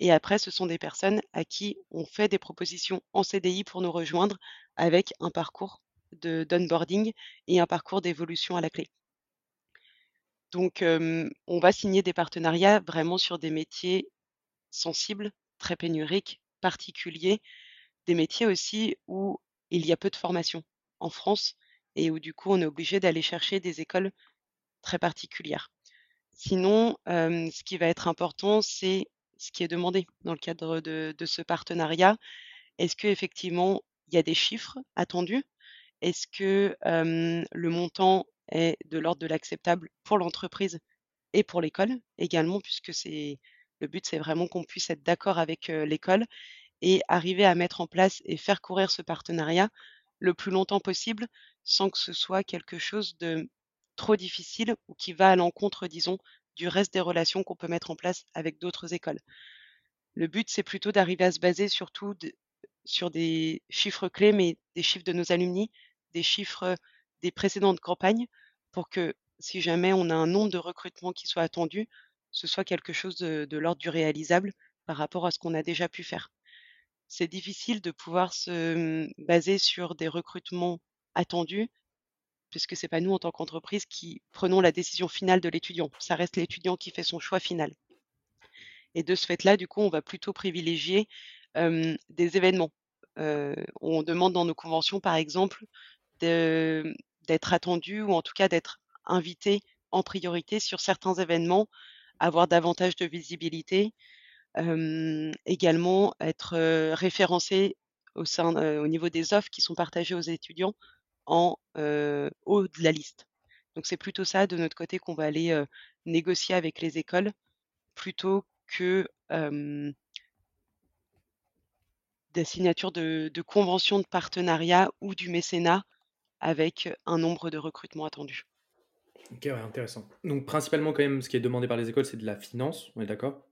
et après ce sont des personnes à qui on fait des propositions en CDI pour nous rejoindre avec un parcours de d'onboarding et un parcours d'évolution à la clé. Donc on va signer des partenariats vraiment sur des métiers sensibles, très pénuriques, particuliers, des métiers aussi où il y a peu de formation en France et où du coup on est obligé d'aller chercher des écoles très particulières. Sinon, ce qui va être important, c'est ce qui est demandé dans le cadre de ce partenariat. Est-ce qu'effectivement il y a des chiffres attendus? Est-ce que, le montant est de l'ordre de l'acceptable pour l'entreprise et pour l'école également? Puisque c'est le but, c'est vraiment qu'on puisse être d'accord avec, l'école et arriver à mettre en place et faire courir ce partenariat le plus longtemps possible, sans que ce soit quelque chose de trop difficile ou qui va à l'encontre, disons, du reste des relations qu'on peut mettre en place avec d'autres écoles. Le but, c'est plutôt d'arriver à se baser surtout sur des chiffres clés, mais des chiffres de nos alumni, des chiffres, des précédentes campagnes pour que si jamais on a un nombre de recrutements qui soit attendu, ce soit quelque chose de l'ordre du réalisable par rapport à ce qu'on a déjà pu faire. C'est difficile de pouvoir se, mmh, baser sur des recrutements attendus puisque c'est pas nous en tant qu'entreprise qui prenons la décision finale de l'étudiant. Ça reste l'étudiant qui fait son choix final. Et de ce fait-là, du coup, on va plutôt privilégier, des événements. On demande dans nos conventions, par exemple, d'être attendu ou en tout cas d'être invité en priorité sur certains événements, avoir davantage de visibilité, également être, référencé au niveau des offres qui sont partagées aux étudiants en, haut de la liste. Donc c'est plutôt ça de notre côté qu'on va aller, négocier avec les écoles plutôt que, des signatures de conventions de partenariat ou du mécénat avec un nombre de recrutements attendus. OK, ouais, intéressant. Donc principalement quand même, ce qui est demandé par les écoles, c'est de la finance, on est d'accord?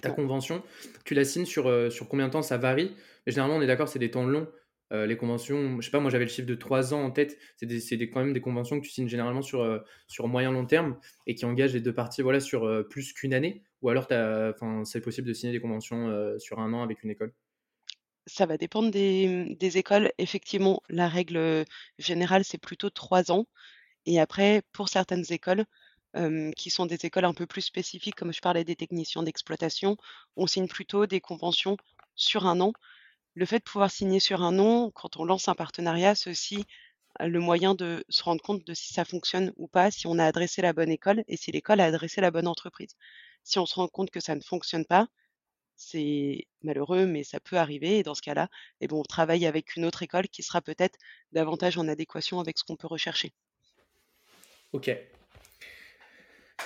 Ta Complètement. convention, tu la signes sur, heu, sur combien de temps? Ça varie, mais généralement on est d'accord, c'est des temps longs. Heu, les conventions, je sais pas, moi j'avais le chiffre de 3 ans en tête. C'est quand même des conventions que tu signes généralement sur, heu, sur moyen long terme et qui engagent les 2 parties, voilà, sur, plus qu'1 année? Ou alors c'est possible de signer des conventions, sur 1 an avec une école? Ça va dépendre des, des écoles. Effectivement, la règle, générale, c'est plutôt 3 ans et après pour certaines écoles, qui sont des écoles un peu plus spécifiques, comme je parlais des techniciens d'exploitation, on signe plutôt des conventions sur 1 an. Le fait de pouvoir signer sur 1 an, quand on lance un partenariat, c'est aussi, le moyen de se rendre compte de si ça fonctionne ou pas, si on a adressé la bonne école et si l'école a adressé la bonne entreprise. Si on se rend compte que ça ne fonctionne pas, c'est malheureux, mais ça peut arriver et dans ce cas-là, et bon, on travaille avec une autre école qui sera peut-être davantage en adéquation avec ce qu'on peut rechercher. OK.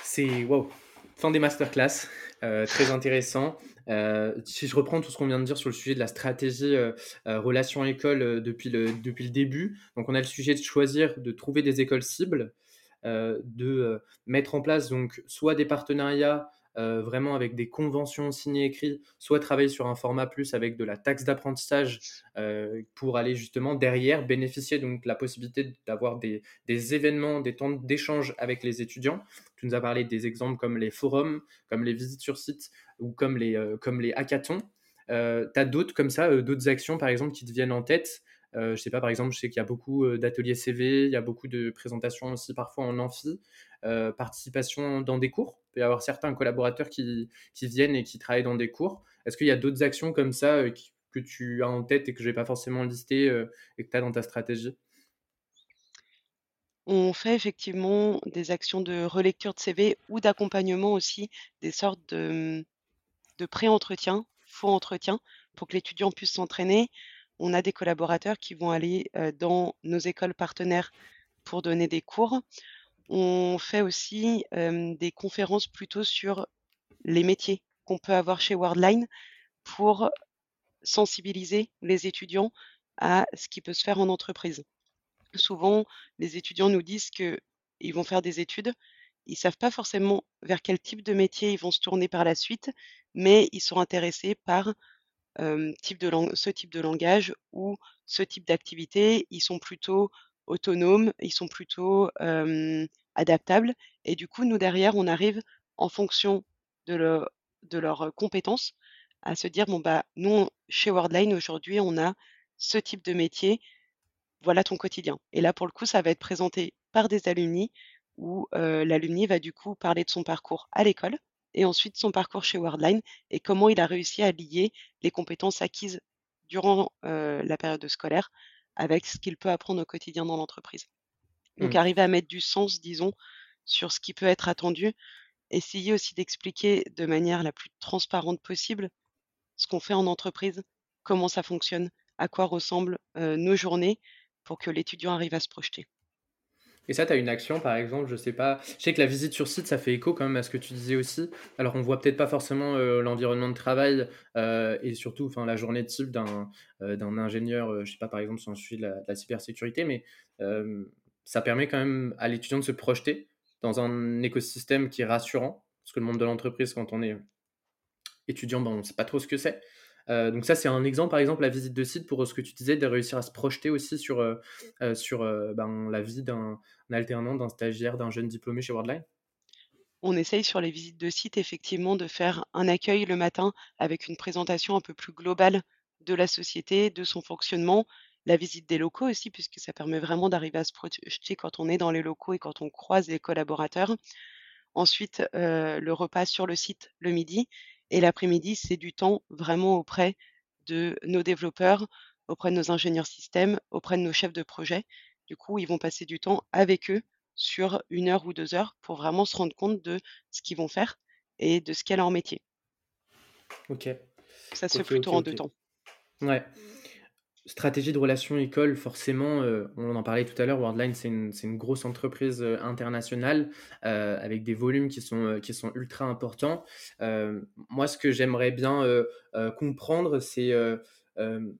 C'est waouh! Fin des masterclass, euh, très intéressant. Euh, si je reprends tout ce qu'on vient de dire sur le sujet de la stratégie euh, relation école depuis, le, depuis le début, donc on a le sujet de choisir, de trouver des écoles cibles, de mettre en place donc soit des partenariats euh, vraiment avec des conventions signées écrites, soit travailler sur un format plus avec de la taxe d'apprentissage euh, pour aller justement derrière bénéficier donc de la possibilité d'avoir des, événements, des temps d'échange avec les étudiants. Tu nous as parlé des exemples comme les forums, comme les visites sur site ou comme les, euh, comme les hackathons. tu as d'autres comme ça, d'autres actions par exemple qui te viennent en tête? Je sais pas, par exemple, je sais qu'il y a beaucoup d'ateliers CV, il y a beaucoup de présentations aussi parfois en amphi, participation dans des cours peut y avoir certains collaborateurs qui, viennent et qui travaillent dans des cours. Est-ce qu'il y a d'autres actions comme ça euh, que tu as en tête et que je n'ai pas forcément listé euh, et que tu as dans ta stratégie? On fait effectivement des actions de relecture de CV ou d'accompagnement aussi, des sortes de, de pré-entretien, faux entretien, pour que l'étudiant puisse s'entraîner. On a des collaborateurs qui vont aller euh, dans nos écoles partenaires pour donner des cours. On fait aussi des conférences plutôt sur les métiers qu'on peut avoir chez Worldline pour sensibiliser les étudiants à ce qui peut se faire en entreprise. Souvent, les étudiants nous disent qu'ils vont faire des études, ils ne savent pas forcément vers quel type de métier ils vont se tourner par la suite, mais ils sont intéressés par ce type de langage ou ce type d'activité. Ils sont plutôt autonomes, ils sont plutôt adaptables. Et du coup, nous, derrière, on arrive en fonction de, leurs compétences à se dire, bon, bah, nous, chez Worldline, aujourd'hui, on a ce type de métier, voilà ton quotidien. Et là, pour le coup, ça va être présenté par des alumni où l'alumni va du coup parler de son parcours à l'école et ensuite son parcours chez Worldline et comment il a réussi à lier les compétences acquises durant la période scolaire avec ce qu'il peut apprendre au quotidien dans l'entreprise. Donc, mmh. arriver à mettre du sens, disons, sur ce qui peut être attendu. Essayer aussi d'expliquer de manière la plus transparente possible ce qu'on fait en entreprise, comment ça fonctionne, à quoi ressemblent nos journées pour que l'étudiant arrive à se projeter. Et ça, tu as une action, par exemple, je sais pas. Je sais que la visite sur site, ça fait écho quand même à ce que tu disais aussi. Alors, on voit peut-être pas forcément euh, l'environnement de travail euh, et surtout enfin, la journée type d'un euh, d'un ingénieur, je sais pas, par exemple, si on suit la, la cybersécurité, mais ça permet quand même à l'étudiant de se projeter dans un écosystème qui est rassurant. Parce que le monde de l'entreprise, quand on est étudiant, ben, on ne sait pas trop ce que c'est. Euh, donc ça, c'est un exemple, par exemple, la visite de site pour ce que tu disais, de réussir à se projeter aussi sur, euh, euh, sur ben, la vie d'un alternant, d'un stagiaire, d'un jeune diplômé chez Worldline? On essaye sur les visites de site, effectivement, de faire un accueil le matin avec une présentation un peu plus globale de la société, de son fonctionnement, la visite des locaux aussi, puisque ça permet vraiment d'arriver à se projeter quand on est dans les locaux et quand on croise les collaborateurs. Ensuite, le repas sur le site le midi et l'après-midi, c'est du temps vraiment auprès de nos développeurs, auprès de nos ingénieurs systèmes, auprès de nos chefs de projet. Du coup, ils vont passer du temps avec eux sur une heure ou deux heures pour vraiment se rendre compte de ce qu'ils vont faire et de ce qu'est leur métier. Ok. Ça se fait plutôt en deux temps. Ouais stratégie de relation école, forcément, euh, on en parlait tout à l'heure, Worldline, c'est une, grosse entreprise euh, internationale euh, avec des volumes qui sont, qui sont ultra importants. moi, ce que j'aimerais bien comprendre, c'est,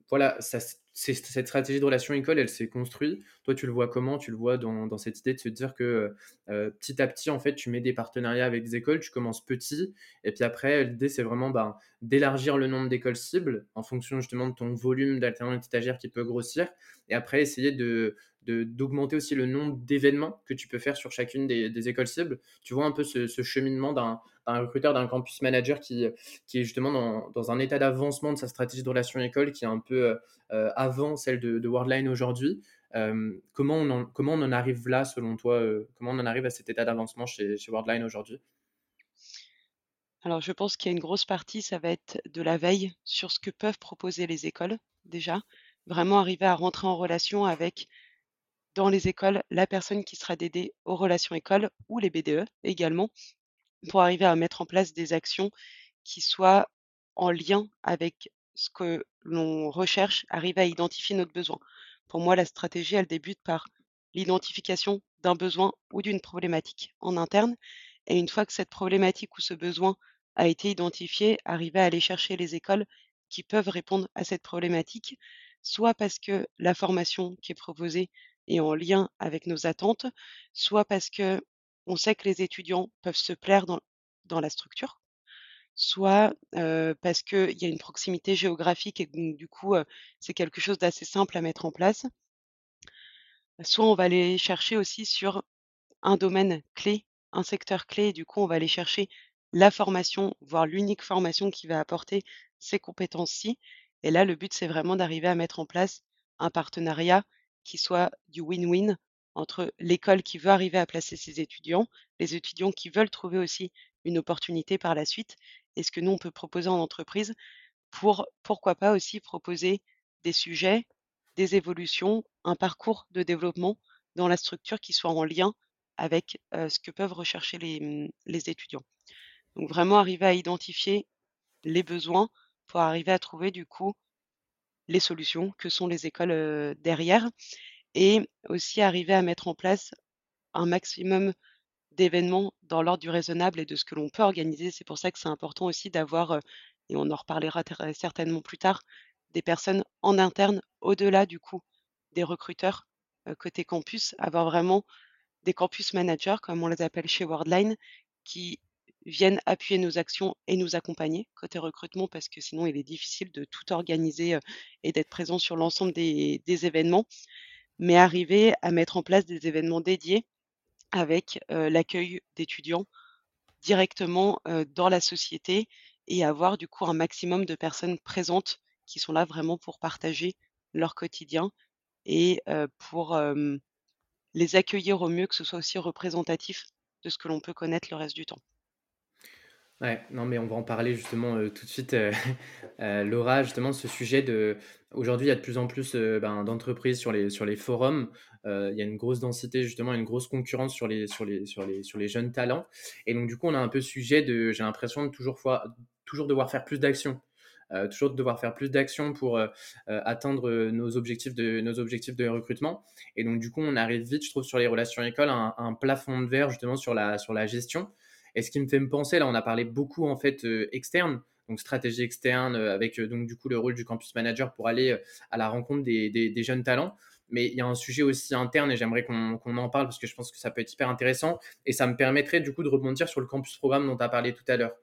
voilà, ça, cette stratégie de relation école, elle s'est construite. Toi, tu le vois comment? Tu le vois dans, cette idée de se dire que euh, petit à petit, en fait, tu mets des partenariats avec des écoles, tu commences petit, et puis après, l'idée, c'est vraiment ben, d'élargir le nombre d'écoles cibles en fonction justement de ton volume d'alternants et qui peut grossir, et après, essayer de, d'augmenter aussi le nombre d'événements que tu peux faire sur chacune des, écoles cibles. Tu vois un peu ce, cheminement d'un recruteur, d'un campus manager qui, qui est justement dans, un état d'avancement de sa stratégie de relation école qui est un peu euh, avant celle de, Worldline aujourd'hui. Euh, comment, on en, arrive là selon toi euh, Comment on en arrive à cet état d'avancement chez, chez Worldline aujourd'hui? Alors, je pense qu'il y a une grosse partie, ça va être de la veille sur ce que peuvent proposer les écoles, déjà. Vraiment arriver à rentrer en relation avec dans les écoles la personne qui sera dédiée aux relations écoles ou les BDE également pour arriver à mettre en place des actions qui soient en lien avec ce que l'on recherche, arriver à identifier notre besoin. Pour moi, la stratégie, elle débute par l'identification d'un besoin ou d'une problématique en interne. Et une fois que cette problématique ou ce besoin a été identifié, arriver à aller chercher les écoles qui peuvent répondre à cette problématique, soit parce que la formation qui est proposée est en lien avec nos attentes, soit parce que on sait que les étudiants peuvent se plaire dans, la structure, soit euh, parce qu'il y a une proximité géographique et donc du coup euh, c'est quelque chose d'assez simple à mettre en place. Soit on va aller chercher aussi sur un domaine clé, un secteur clé, et du coup on va aller chercher la formation, voire l'unique formation qui va apporter ces compétences-ci. Et là, le but, c'est vraiment d'arriver à mettre en place un partenariat qui soit du win-win entre l'école qui veut arriver à placer ses étudiants, les étudiants qui veulent trouver aussi une opportunité par la suite, et ce que nous, on peut proposer en entreprise pour, pourquoi pas aussi proposer des sujets, des évolutions, un parcours de développement dans la structure qui soit en lien avec ce que peuvent rechercher les, mmh, les étudiants. Donc vraiment arriver à identifier les besoins pour arriver à trouver du coup les solutions que sont les écoles derrière et aussi arriver à mettre en place un maximum d'événements dans l'ordre du raisonnable et de ce que l'on peut organiser. C'est pour ça que c'est important aussi d'avoir, et on en reparlera certainement plus tard, des personnes en interne au-delà du coup des recruteurs côté campus, avoir vraiment des campus managers, comme on les appelle chez Worldline, qui viennent appuyer nos actions et nous accompagner côté recrutement parce que sinon il est difficile de tout organiser et d'être présent sur l'ensemble des, événements, mais arriver à mettre en place des événements dédiés avec l'accueil d'étudiants directement dans la société et avoir du coup un maximum de personnes présentes qui sont là vraiment pour partager leur quotidien et pour les accueillir au mieux, que ce soit aussi représentatif de ce que l'on peut connaître le reste du temps. Ouais, non, mais on va en parler justement euh, tout de suite, euh, *laughs* euh, Laura, justement, ce sujet de. Aujourd'hui, il y a de plus en plus ben, d'entreprises sur les, sur les forums. il y a une grosse densité, justement, une grosse concurrence sur les, sur, les, sur, les, sur les jeunes talents. Et donc, du coup, on a un peu sujet de. J'ai l'impression de toujours, fois, toujours devoir faire plus d'actions. toujours devoir faire plus d'actions pour atteindre nos objectifs, de, nos objectifs de recrutement. Et donc, du coup, on arrive vite, je trouve, sur les relations écoles, à un, un plafond de verre, justement, sur la, sur la gestion. Et ce qui me fait me penser, là, on a parlé beaucoup en fait euh, externe, donc stratégie externe euh, avec euh, donc du coup le rôle du campus manager pour aller à la rencontre des, jeunes talents. Mais il y a un sujet aussi interne et j'aimerais qu'on en parle parce que je pense que ça peut être hyper intéressant et ça me permettrait du coup de rebondir sur le campus programme dont tu as parlé tout à l'heure.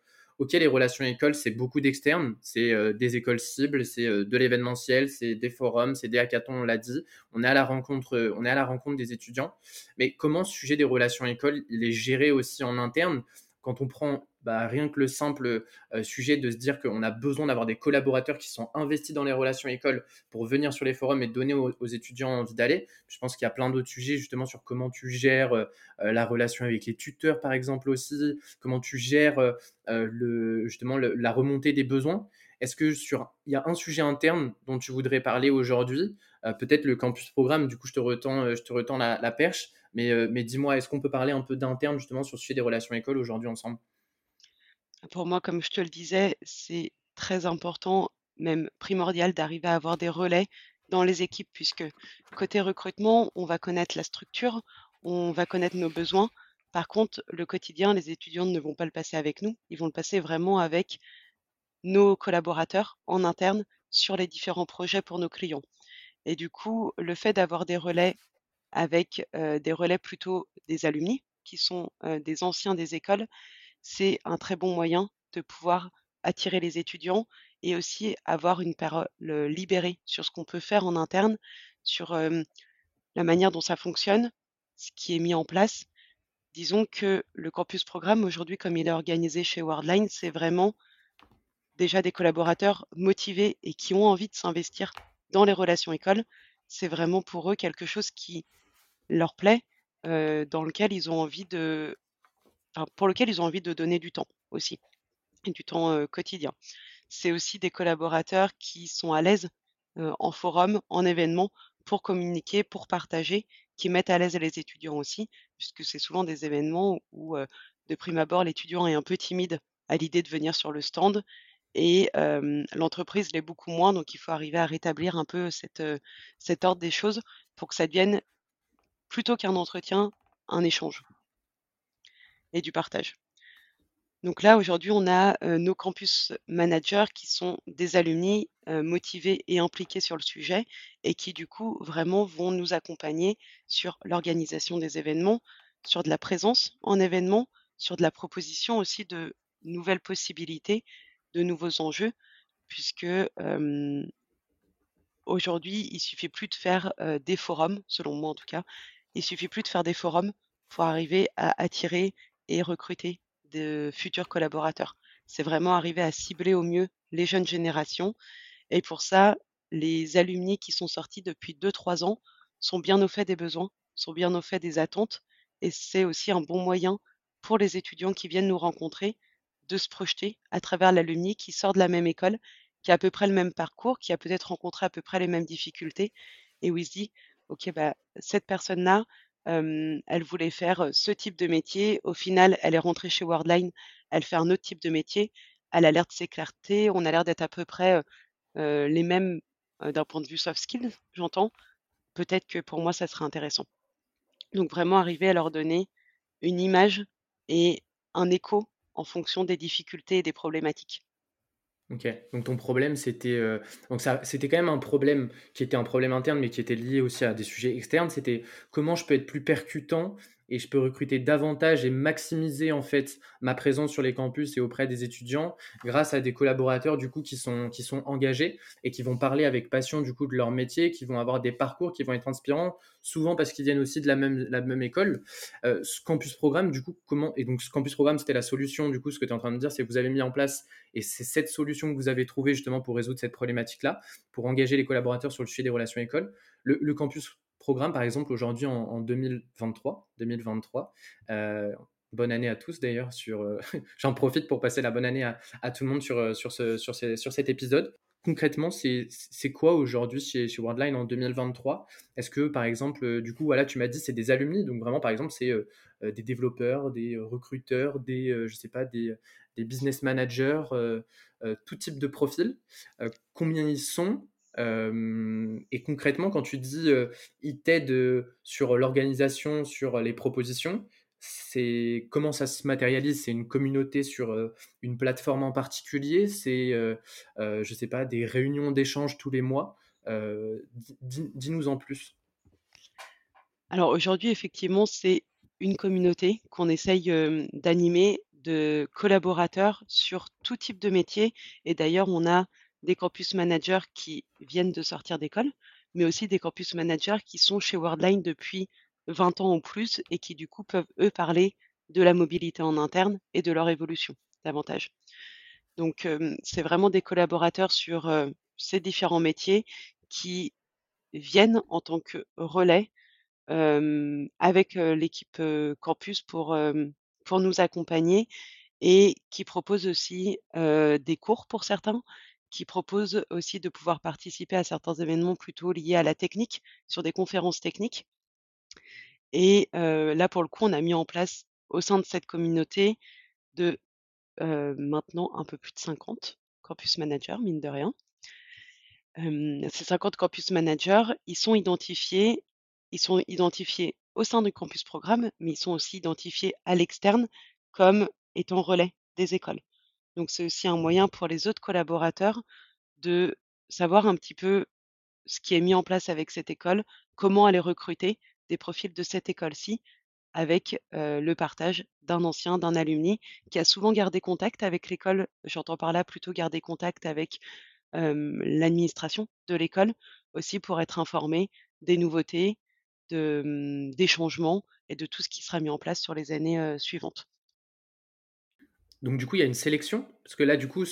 Ok, les relations écoles, c'est beaucoup d'externes, c'est des écoles cibles, c'est de l'événementiel, c'est des forums, c'est des hackathons, on l'a dit. On est à la rencontre, on est à la rencontre des étudiants. Mais comment ce sujet des relations écoles, il est géré aussi en interne? Quand on prend bah, rien que le simple euh, sujet de se dire qu'on a besoin d'avoir des collaborateurs qui sont investis dans les relations écoles pour venir sur les forums et donner aux, étudiants envie d'aller. Je pense qu'il y a plein d'autres sujets justement sur comment tu gères euh, euh, la relation avec les tuteurs par exemple aussi, comment tu gères le, justement la remontée des besoins. Est-ce que sur il y a un sujet interne dont tu voudrais parler aujourd'hui, peut-être le campus programme. Du coup, je te retends, je te retends la perche. Euh, mais, dis-moi, est-ce qu'on peut parler un peu d'interne justement sur le sujet des relations écoles aujourd'hui ensemble? Pour moi, comme je te le disais, c'est très important, même primordial, d'arriver à avoir des relais dans les équipes, puisque côté recrutement, on va connaître la structure, on va connaître nos besoins. Par contre, le quotidien, les étudiants ne vont pas le passer avec nous, ils vont le passer vraiment avec nos collaborateurs en interne sur les différents projets pour nos clients. Et du coup, le fait d'avoir des relais avec des relais plutôt des alumni, qui sont des anciens des écoles, c'est un très bon moyen de pouvoir attirer les étudiants et aussi avoir une parole libérée sur ce qu'on peut faire en interne, sur la manière dont ça fonctionne, ce qui est mis en place. Disons que le campus programme aujourd'hui, comme il est organisé chez Worldline, c'est vraiment déjà des collaborateurs motivés et qui ont envie de s'investir dans les relations écoles. C'est vraiment pour eux quelque chose qui leur plaît, pour lequel ils ont envie de donner du temps aussi du temps, quotidien. C'est aussi des collaborateurs qui sont à l'aise, en forum, en événement pour communiquer, pour partager, qui mettent à l'aise les étudiants aussi, puisque c'est souvent des événements où, de prime abord, l'étudiant est un peu timide à l'idée de venir sur le stand et l'entreprise l'est beaucoup moins. Donc il faut arriver à rétablir un peu cette, cet ordre des choses pour que ça devienne, plutôt qu'un entretien, un échange et du partage. Donc là, aujourd'hui, on a nos campus managers qui sont des alumni motivés et impliqués sur le sujet et qui, du coup, vraiment vont nous accompagner sur l'organisation des événements, sur de la présence en événements, sur de la proposition aussi de nouvelles possibilités, de nouveaux enjeux, puisque aujourd'hui, il suffit plus de faire des forums, selon moi en tout cas, il suffit plus de faire des forums pour arriver à attirer et recruter de futurs collaborateurs. C'est vraiment arriver à cibler au mieux les jeunes générations. Et pour ça, les alumni qui sont sortis depuis 2-3 ans sont bien au fait des besoins, sont bien au fait des attentes. Et c'est aussi un bon moyen pour les étudiants qui viennent nous rencontrer de se projeter à travers l'alumni qui sort de la même école, qui a à peu près le même parcours, qui a peut-être rencontré à peu près les mêmes difficultés, et où il se dit, OK, bah, cette personne-là, elle voulait faire ce type de métier. Au final, elle est rentrée chez Worldline, elle fait un autre type de métier. Elle a l'air de s'éclater, on a l'air d'être à peu près les mêmes d'un point de vue soft skills, j'entends. Peut-être que pour moi, ça serait intéressant. Donc vraiment arriver à leur donner une image et un écho en fonction des difficultés et des problématiques. Ok, donc ton problème, c'était euh, c'était quand même un problème qui était un problème interne, mais qui était lié aussi à des sujets externes. C'était comment je peux être plus percutant et je peux recruter davantage et maximiser en fait ma présence sur les campus et auprès des étudiants grâce à des collaborateurs du coup qui sont qui sont engagés et qui vont parler avec passion du coup de leur métier, qui vont avoir des parcours qui vont être inspirants, souvent parce qu'ils viennent aussi de la même la même école. Euh, ce campus programme du coup comment et donc ce campus programme c'était la solution du coup ce que tu es en train de dire c'est que vous avez mis en place et c'est cette solution que vous avez trouvée justement pour résoudre cette problématique là, pour engager les collaborateurs sur le sujet des relations écoles. Le, le campus programme, par exemple, aujourd'hui en, 2023. 2023 euh, bonne année à tous d'ailleurs. Sur, euh, *laughs* j'en profite pour passer la bonne année à, tout le monde sur, euh, sur, ce, sur, sur cet épisode. Concrètement, c'est, quoi aujourd'hui chez, chez Worldline en 2023 Est-ce que, par exemple, du coup, voilà, tu m'as dit c'est des alumni, donc vraiment, par exemple, c'est des développeurs, des recruteurs, des, je sais pas, des, des business managers, tout type de profil. combien ils sont? Et concrètement, quand tu dis ils t'aident sur l'organisation, sur les propositions, c'est comment ça se matérialise? C'est une communauté sur une plateforme en particulier? C'est, je sais pas, des réunions d'échange tous les mois? Dis-nous en plus. Alors aujourd'hui, effectivement, c'est une communauté qu'on essaye d'animer de collaborateurs sur tout type de métier. Et d'ailleurs, on a des campus managers qui viennent de sortir d'école, mais aussi des campus managers qui sont chez Worldline depuis 20 ans ou plus et qui du coup peuvent eux parler de la mobilité en interne et de leur évolution davantage. Donc c'est vraiment des collaborateurs sur ces différents métiers qui viennent en tant que relais avec l'équipe campus pour nous accompagner et qui proposent aussi des cours pour certains, qui propose aussi de pouvoir participer à certains événements plutôt liés à la technique, sur des conférences techniques. Et là, pour le coup, on a mis en place au sein de cette communauté de maintenant un peu plus de 50 campus managers, mine de rien. ces 50 campus managers, ils sont identifiés, ils sont identifiés au sein du campus programme, mais ils sont aussi identifiés à l'externe comme étant relais des écoles. Donc c'est aussi un moyen pour les autres collaborateurs de savoir un petit peu ce qui est mis en place avec cette école, comment aller recruter des profils de cette école-ci avec le partage d'un ancien, d'un alumni qui a souvent gardé contact avec l'école. J'entends par là plutôt garder contact avec l'administration de l'école aussi pour être informé des nouveautés, de, des changements et de tout ce qui sera mis en place sur les années suivantes. Donc du coup, il y a une sélection. Parce que là, du coup,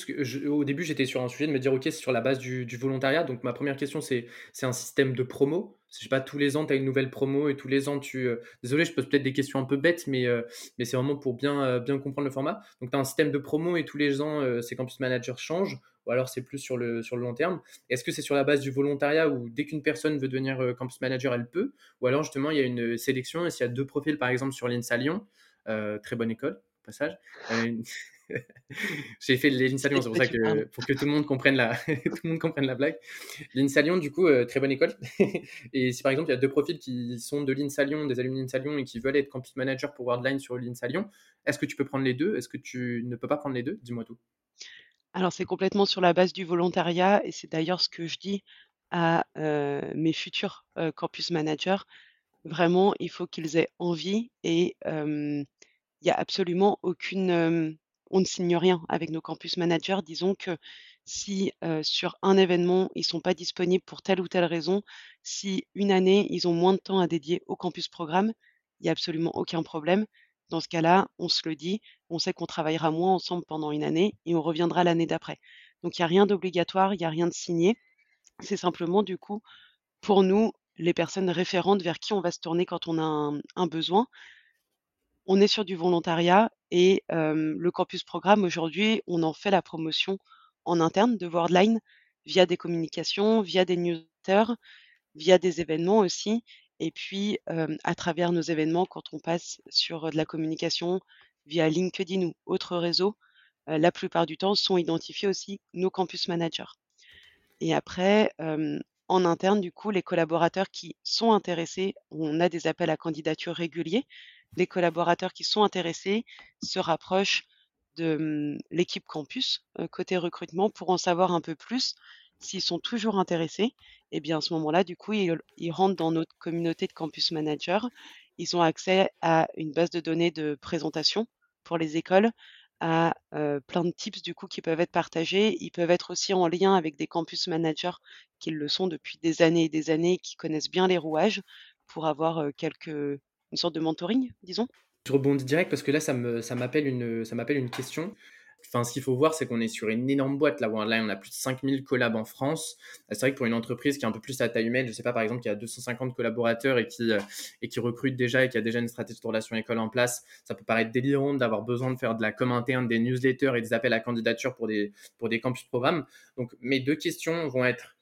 au début, j'étais sur un sujet de me dire, OK, c'est sur la base du, volontariat. Donc ma première question, c'est un système de promo. Je sais pas, tous les ans, tu as une nouvelle promo et tous les ans, tu... Euh, désolé, je pose peut-être des questions un peu bêtes, mais, euh, mais c'est vraiment pour bien, euh, bien comprendre le format. Donc tu as un système de promo et tous les ans, ces campus managers changent ou alors c'est plus sur le, sur le long terme. Est-ce que c'est sur la base du volontariat où dès qu'une personne veut devenir campus manager, elle peut? Ou alors justement, il y a une sélection et s'il y a deux profils, par exemple sur l'INSA Lyon, très bonne école, passage. *laughs* J'ai fait l'INSA c'est pour ça que pour que tout le monde comprenne la, *laughs* tout le monde comprenne la blague. L'INSA Lyon, du coup, euh, très bonne école. *laughs* et si par exemple il y a deux profils qui sont de l'INSA Lyon, des alumni Lyon et qui veulent être campus manager pour Worldline sur l'INSA Lyon, est-ce que tu peux prendre les deux? Est-ce que tu ne peux pas prendre les deux? Dis-moi tout. Alors c'est complètement sur la base du volontariat et c'est d'ailleurs ce que je dis à euh, mes futurs euh, campus managers. Vraiment, il faut qu'ils aient envie et il n'y a absolument aucune on ne signe rien avec nos campus managers. Disons que si sur un événement, ils ne sont pas disponibles pour telle ou telle raison, si une année, ils ont moins de temps à dédier au campus programme, il n'y a absolument aucun problème. Dans ce cas-là, on se le dit, on sait qu'on travaillera moins ensemble pendant une année et on reviendra l'année d'après. Donc il n'y a rien d'obligatoire, il n'y a rien de signé. C'est simplement du coup pour nous les personnes référentes vers qui on va se tourner quand on a un besoin on est sur du volontariat et le campus programme aujourd'hui, on en fait la promotion en interne de Worldline via des communications, via des newsletters, via des événements aussi. Et puis, à travers nos événements, quand on passe sur de la communication via LinkedIn ou autres réseaux, la plupart du temps sont identifiés aussi nos campus managers. Et après, en interne, du coup, les collaborateurs qui sont intéressés, on a des appels à candidature réguliers les collaborateurs qui sont intéressés se rapprochent de mmh, l'équipe campus côté recrutement pour en savoir un peu plus. S'ils sont toujours intéressés, et eh bien à ce moment-là, du coup, ils, rentrent dans notre communauté de campus managers. Ils ont accès à une base de données de présentation pour les écoles, à plein de tips du coup qui peuvent être partagés. Ils peuvent être aussi en lien avec des campus managers qui le sont depuis des années et des années, qui connaissent bien les rouages pour avoir quelques une sorte de mentoring, disons Je rebondis direct parce que là, ça m'appelle une, question. Enfin, ce qu'il faut voir, c'est qu'on est sur une énorme boîte. Là, Worldline, on a plus de 5000 collabs en France. C'est vrai que pour une entreprise qui est un peu plus à taille humaine, je ne sais pas, par exemple, qui a 250 collaborateurs et qui, euh, et qui recrute déjà et qui a déjà une stratégie de relation école en place, ça peut paraître délirant d'avoir besoin de faire de la com interne, des newsletters et des appels à candidature pour des, pour des campus programmes. Donc, mes deux questions vont être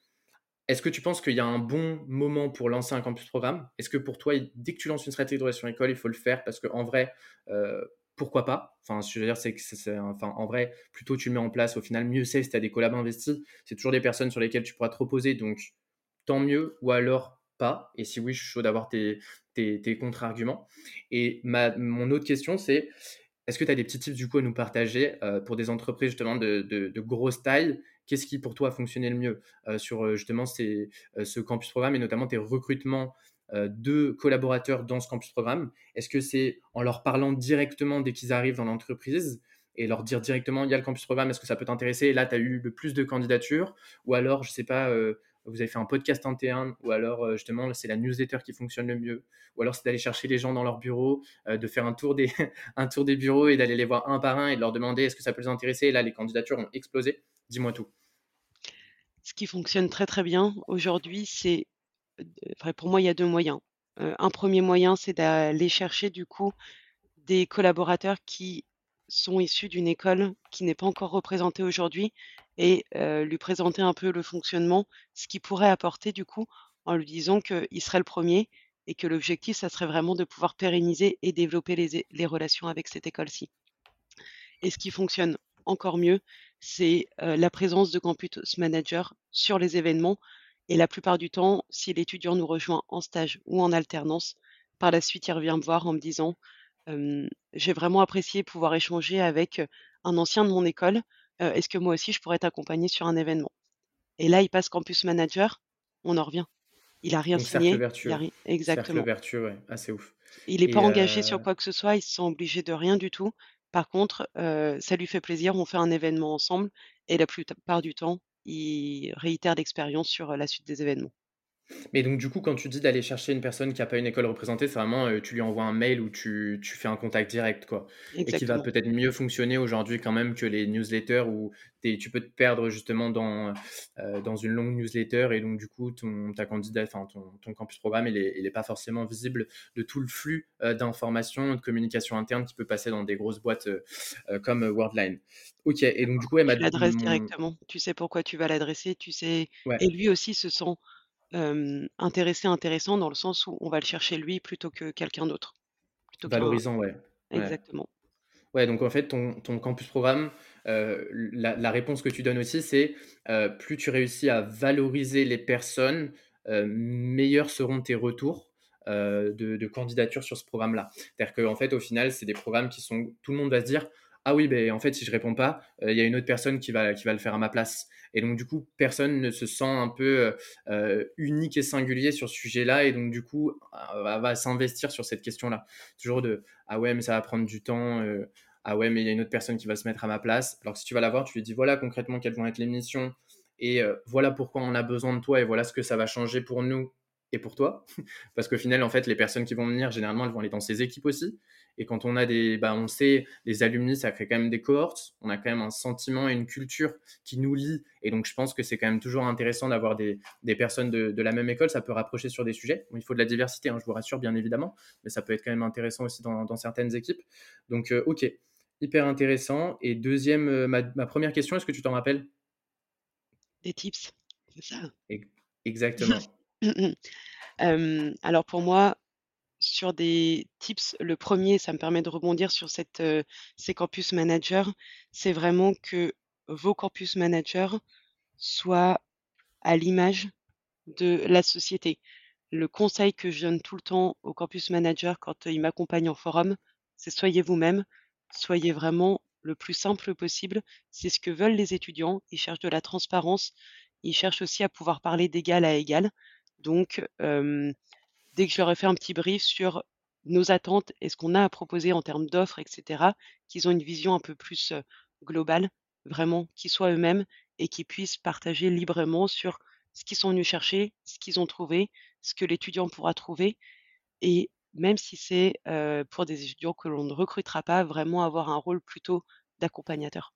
est-ce que tu penses qu'il y a un bon moment pour lancer un campus programme? Est-ce que pour toi, dès que tu lances une stratégie de relation école, il faut le faire parce qu'en vrai, euh, pourquoi pas? Enfin, je veux dire, c'est que en vrai, plutôt tu le mets en place, au final, mieux c'est si tu as des collabs investis. C'est toujours des personnes sur lesquelles tu pourras te reposer, donc tant mieux, ou alors pas. Et si oui, je suis chaud d'avoir tes, contre-arguments. Et ma, mon autre question, c'est est-ce que tu as des petits tips du coup à nous partager euh, pour des entreprises justement de grosse taille? Qu'est-ce qui pour toi a fonctionné le mieux euh, sur euh, justement euh, ce campus programme et notamment tes recrutements de collaborateurs dans ce campus programme? Est-ce que c'est en leur parlant directement dès qu'ils arrivent dans l'entreprise et leur dire directement il y a le campus programme, est-ce que ça peut t'intéresser? Là, tu as eu le plus de candidatures Ou alors, je sais pas, vous avez fait un podcast interne Ou alors, justement, c'est la newsletter qui fonctionne le mieux Ou alors, c'est d'aller chercher les gens dans leur bureau, de faire un tour, des, *laughs* un tour des bureaux et d'aller les voir un par un et de leur demander est-ce que ça peut les intéresser? Et là, les candidatures ont explosé. Dis-moi tout. Ce qui fonctionne très très bien aujourd'hui, c'est, pour moi, il y a deux moyens. un premier moyen, c'est d'aller chercher du coup des collaborateurs qui sont issus d'une école qui n'est pas encore représentée aujourd'hui et lui présenter un peu le fonctionnement, ce qu'il pourrait apporter du coup en lui disant qu'il serait le premier et que l'objectif, ça serait vraiment de pouvoir pérenniser et développer les relations avec cette école-ci. Et ce qui fonctionne encore mieux, c'est la présence de campus manager sur les événements. Et la plupart du temps, si l'étudiant nous rejoint en stage ou en alternance, par la suite, il revient me voir en me disant J'ai vraiment apprécié pouvoir échanger avec un ancien de mon école. Est-ce que moi aussi, je pourrais t'accompagner sur un événement? Et là, il passe campus manager, on en revient. Il a rien signé. Vertueux. Il Exactement. vertueux, ouais. Ah, c'est ouf. Il n'est pas engagé sur quoi que ce soit, il se sent obligé de rien du tout. Par contre, ça lui fait plaisir, on fait un événement ensemble et la plupart du temps, il réitère l'expérience sur, la suite des événements. Mais donc, du coup, quand tu dis d'aller chercher une personne qui a pas une école représentée, c'est vraiment, heu, tu lui envoies un mail ou tu tu fais un contact direct, quoi et qui va Exactement. peut-être mieux fonctionner aujourd'hui quand même que les newsletters où tu tu peux te perdre justement dans, heu, dans une longue newsletter et donc du coup, ton ta candidat enfin ton ton campus programme, il est il est pas forcément visible de tout le flux, heu, d'informations, de communication interne qui peut passer dans des grosses boîtes, comme, heu, Worldline. OK et donc du coup, ma Tu l'adresses mon directement. Tu sais pourquoi tu vas l'adresser, tu sais ouais, et lui aussi se sent, intéressé, intéressant dans le sens où on va le chercher lui plutôt que quelqu'un d'autre, valorisant, ouais, ouais. exactement. Ouais, donc en fait, ton, ton campus programme, euh, la, la réponse que tu donnes aussi, c'est euh, plus tu réussis à valoriser les personnes, meilleurs seront tes retours de, de candidature sur ce programme-là. C'est-à-dire qu'en fait, au final, c'est des programmes qui sont. Tout le monde va se dire Ah oui, ben, en fait, si je réponds pas, euh, il y a une autre personne qui va, le faire à ma place. Et donc, du coup, personne ne se sent un peu euh, unique et singulier sur ce sujet-là. Et donc, du coup, euh, va, va s'investir sur cette question-là. Toujours de Ah ouais, mais ça va prendre du temps. euh, ah ouais, mais il y a une autre personne qui va se mettre à ma place. Alors si tu vas la voir, tu lui dis voilà concrètement quelles vont être les missions et euh, voilà pourquoi on a besoin de toi et voilà ce que ça va changer pour nous et pour toi. Parce qu'au final, en fait, les personnes qui vont venir, généralement, elles vont aller dans ces équipes aussi. Et quand on a des, bah, on sait, les alumni, ça crée quand même des cohortes. On a quand même un sentiment et une culture qui nous lie. Et donc, je pense que c'est quand même toujours intéressant d'avoir des, des personnes de, de, la même école. Ça peut rapprocher sur des sujets. Bon, il faut de la diversité, hein, je vous rassure, bien évidemment. Mais ça peut être quand même intéressant aussi dans, dans certaines équipes. Donc, euh, ok, hyper intéressant. Et deuxième, euh, ma, ma première question, est-ce que tu t'en rappelles? Des tips, c'est ça? Exactement. Hem, *laughs* alors pour moi, sur des tips, le premier, ça me permet de rebondir sur ces campus managers, c'est vraiment que vos campus managers soient à l'image de la société. Le conseil que je donne tout le temps aux campus managers quand, ils m'accompagnent en forum, c'est soyez vous-même, soyez vraiment le plus simple possible. C'est ce que veulent les étudiants. Ils cherchent de la transparence, ils cherchent aussi à pouvoir parler d'égal à égal. Donc, dès que je leur ai fait un petit brief sur nos attentes et ce qu'on a à proposer en termes d'offres et cetera, qu'ils ont une vision un peu plus, globale, vraiment, qu'ils soient eux-mêmes et qu'ils puissent partager librement sur ce qu'ils sont venus chercher, ce qu'ils ont trouvé, ce que l'étudiant pourra trouver et même si c'est, pour des étudiants que l'on ne recrutera pas, vraiment avoir un rôle plutôt d'accompagnateur.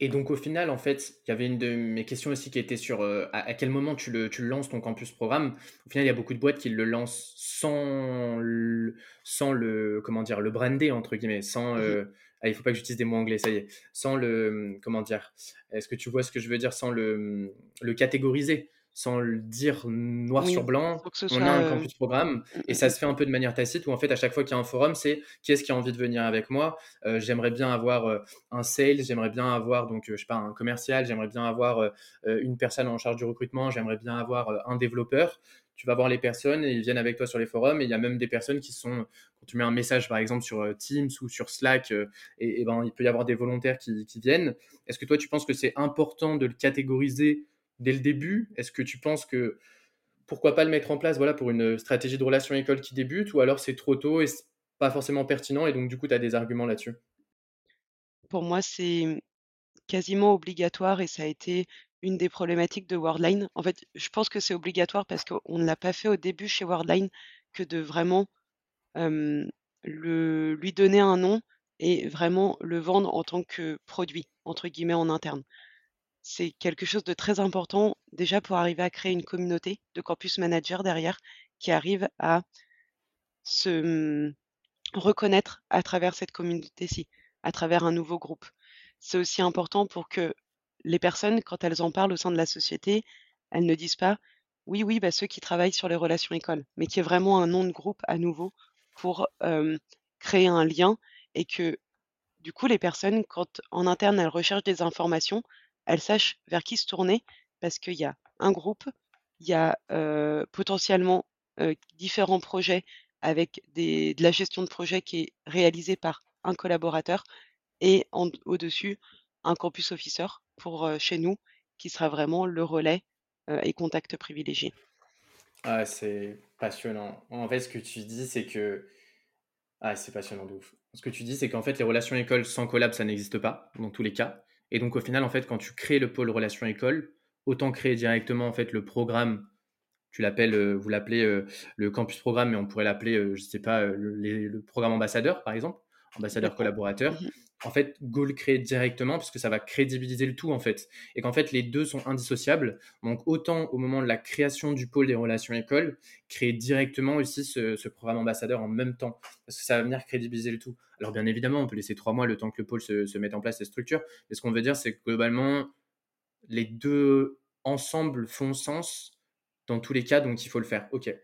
Et donc au final, en fait, il y avait une de mes questions aussi qui était sur euh, à, à quel moment tu le, tu le lances ton campus programme. Au final, il y a beaucoup de boîtes qui le lancent sans le, sans le comment dire, le brander entre guillemets, sans Mmh euh, ah, il faut pas que j'utilise des mots anglais, ça y est, sans le comment dire. Est-ce que tu vois ce que je veux dire? Sans le, le catégoriser, sans le dire noir Oui, sur blanc. On a un heu campus programme mmh et mh ça se fait un peu de manière tacite où en fait à chaque fois qu'il y a un forum, c'est qui est-ce qui a envie de venir avec moi. Euh, j'aimerais bien avoir euh, un sales, j'aimerais bien avoir donc euh, je sais pas un commercial, j'aimerais bien avoir euh, une personne en charge du recrutement, j'aimerais bien avoir euh, un développeur. Tu vas voir les personnes et ils viennent avec toi sur les forums et il y a même des personnes qui sont quand tu mets un message par exemple sur euh, Teams ou sur Slack euh, et, et ben il peut y avoir des volontaires qui, qui viennent. Est-ce que toi tu penses que c'est important de le catégoriser dès le début Est-ce que tu penses que pourquoi pas le mettre en place voilà pour une stratégie de relation école qui débute ou alors c'est trop tôt et c'est pas forcément pertinent et donc du coup tu as des arguments là-dessus? Pour moi, c'est, quasiment obligatoire et ça a été une des problématiques de Worldline. En fait, je pense que c'est obligatoire parce qu'on ne l'a pas fait au début chez Worldline que de vraiment, le lui donner un nom et vraiment le vendre en tant que «produit» entre guillemets en interne. C'est quelque chose de très important déjà pour arriver à créer une communauté de campus managers derrière qui arrive à se, mmh, reconnaître à travers cette communauté-ci, à travers un nouveau groupe. C'est aussi important pour que les personnes, quand elles en parlent au sein de la société, elles ne disent pas: «Oui, oui, bah, ceux qui travaillent sur les relations écoles», mais qu'il y ait vraiment un nom de groupe à nouveau pour, créer un lien et que, du coup, les personnes, quand en interne, elles recherchent des informations, elles sachent vers qui se tourner parce qu'il y a un groupe, il y a, potentiellement, différents projets avec de la gestion de projet qui est réalisée par un collaborateur et au-dessus, un campus officer pour, chez nous, qui sera vraiment le relais, et contact privilégié. ah c'est passionnant. En fait ce que tu dis c'est que ah c'est passionnant de ouf. Ce que tu dis c'est qu'en fait les relations écoles sans collab ça n'existe pas dans tous les cas et donc au final en fait quand tu crées le pôle relations écoles autant créer directement en fait le programme. Tu l'appelles, vous l'appelez le campus programme, mais on pourrait l'appeler, je sais pas, le programme ambassadeur par exemple ambassadeur collaborateur, mhm. En fait, go le créer directement parce que ça va crédibiliser le tout en fait. Et qu'en fait, les deux sont indissociables. Donc, autant au moment de la création du pôle des relations écoles, créer directement aussi ce, programme ambassadeur en même temps parce que ça va venir crédibiliser le tout. Alors, bien évidemment, on peut laisser trois mois le temps que le pôle se, mette en place, les structures. Mais ce qu'on veut dire, c'est que globalement, les deux ensemble font sens dans tous les cas, donc il faut le faire. Ok.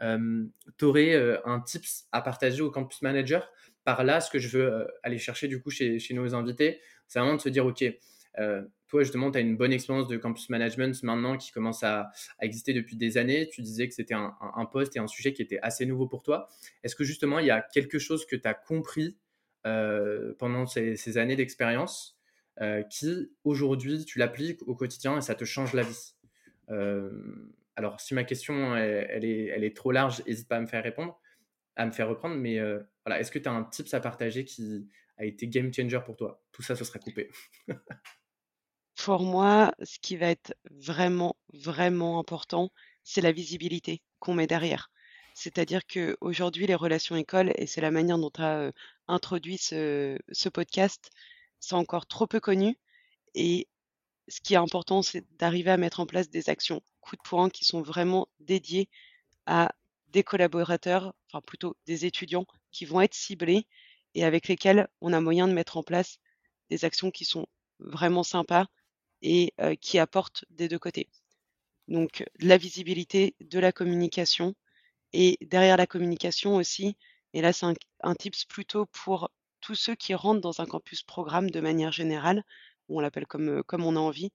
Euh, euh, un tips à partager au campus manager? Par là, ce que je veux euh, aller chercher du coup chez, nos invités, c'est vraiment de se dire, OK, euh, toi justement, tu as une bonne expérience de campus management maintenant qui commence à, exister depuis des années. Tu disais que c'était un, poste et un sujet qui était assez nouveau pour toi. Est-ce que justement, il y a quelque chose que tu as compris euh, pendant ces, années d'expérience qui, aujourd'hui, tu l'appliques au quotidien et ça te change la vie? Alors, si ma question elle, est, elle est trop large, n'hésite pas à me faire répondre à me faire reprendre. Mais euh, voilà, est-ce que tu as un tips à partager qui a été game changer pour toi? Tout ça, ce sera coupé. *laughs* pour moi, ce qui va être vraiment, vraiment important, c'est la visibilité qu'on met derrière. C'est-à-dire qu'aujourd'hui, les relations écoles, et c'est la manière dont tu as euh, introduit ce, ce podcast, c'est encore trop peu connu. Et ce qui est important, c'est d'arriver à mettre en place des actions coup de poing qui sont vraiment dédiées à des collaborateurs, enfin plutôt des étudiants qui vont être ciblés et avec lesquels on a moyen de mettre en place des actions qui sont vraiment sympas et qui apportent des deux côtés. Donc de la visibilité, de la communication et derrière la communication aussi, et là c'est un, tips plutôt pour tous ceux qui rentrent dans un campus programme de manière générale, on l'appelle comme, comme on a envie,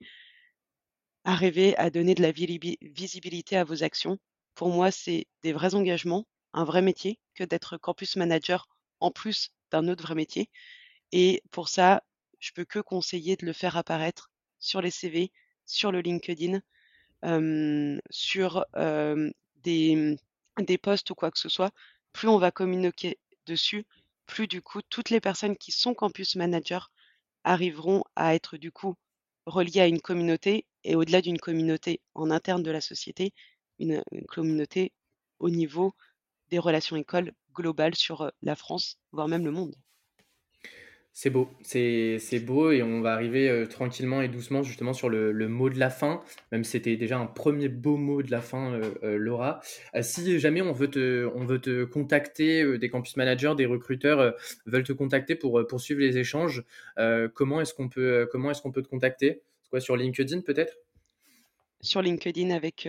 arriver à donner de la visibilité à vos actions pour moi, c'est des vrais engagements, un vrai métier, que d'être campus manager en plus d'un autre vrai métier. Et pour ça, je peux que conseiller de le faire apparaître sur les CV, sur le LinkedIn, sur des, des posts ou quoi que ce soit. Plus on va communiquer dessus, plus du coup, toutes les personnes qui sont campus manager arriveront à être du coup reliées à une communauté et au-delà d'une communauté en interne de la société, une, communauté au niveau des relations écoles globales sur la France, voire même le monde. C'est beau, c'est beau et on va arriver tranquillement et doucement justement sur le, mot de la fin, même si c'était déjà un premier beau mot de la fin, Laura. si jamais on veut te, on veut te contacter, des campus managers, des recruteurs veulent te contacter pour poursuivre les échanges, comment est-ce qu'on peut, comment qu'on peut te contacter? Quoi, Sur LinkedIn peut-être? Sur LinkedIn avec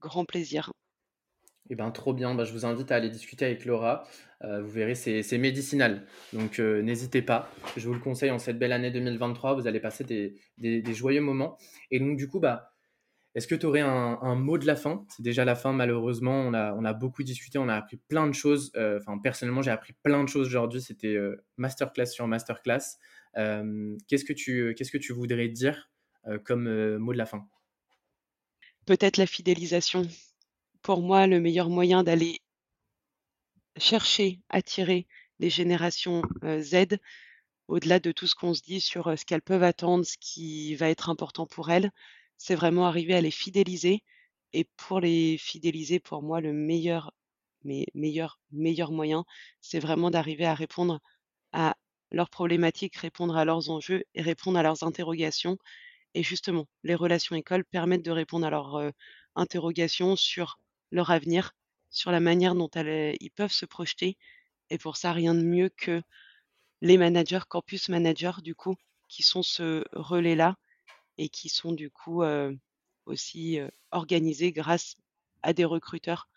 grand plaisir. Eh ben, trop bien, bah, je vous invite à aller discuter avec Laura. vous verrez, c'est médicinal. Donc n'hésitez pas. Je vous le conseille en cette belle année 2023. Vous allez passer des, joyeux moments. Et donc du coup, bah, est-ce que tu aurais un, mot de la fin? C'est déjà la fin, malheureusement. On a, beaucoup discuté, on a appris plein de choses. Enfin, personnellement, j'ai appris plein de choses aujourd'hui. C'était masterclass sur masterclass. qu'est-ce que tu voudrais dire comme mot de la fin? Peut-être la fidélisation. Pour moi, le meilleur moyen d'aller chercher, attirer les générations Z, au-delà de tout ce qu'on se dit sur ce qu'elles peuvent attendre, ce qui va être important pour elles, c'est vraiment arriver à les fidéliser. Et pour les fidéliser, pour moi, le meilleur, mais meilleur, meilleur moyen, c'est vraiment d'arriver à répondre à leurs problématiques, répondre à leurs enjeux et répondre à leurs interrogations et justement, les relations écoles permettent de répondre à leurs interrogations sur leur avenir, sur la manière dont ils peuvent se projeter. Et pour ça, rien de mieux que les managers, campus managers, du coup, qui sont ce relais-là et qui sont du coup aussi organisés grâce à des recruteurs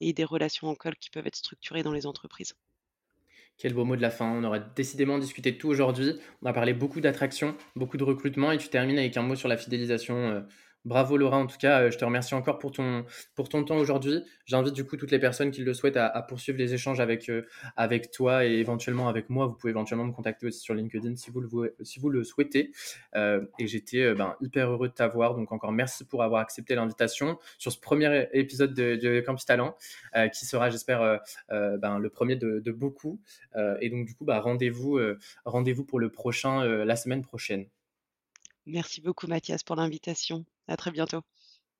et des relations en col qui peuvent être structurées dans les entreprises. Quel beau mot de la fin. On aurait décidément discuté de tout aujourd'hui. On a parlé beaucoup d'attraction, beaucoup de recrutement et tu termines avec un mot sur la fidélisation. Euh, Bravo Laura, en tout cas, euh, je te remercie encore pour ton, pour ton temps aujourd'hui. J'invite du coup toutes les personnes qui le souhaitent à, poursuivre les échanges avec, euh, avec toi et éventuellement avec moi. Vous pouvez éventuellement me contacter aussi sur LinkedIn si vous le, si vous le souhaitez. Euh, et j'étais ben, hyper heureux de t'avoir. Donc encore merci pour avoir accepté l'invitation sur ce premier épisode de, Campus Talent qui sera, j'espère, ben, le premier de, beaucoup. et donc du coup, bah, rendez-vous rendez-vous pour le prochain la semaine prochaine. Merci beaucoup Mathias pour l'invitation. À très bientôt.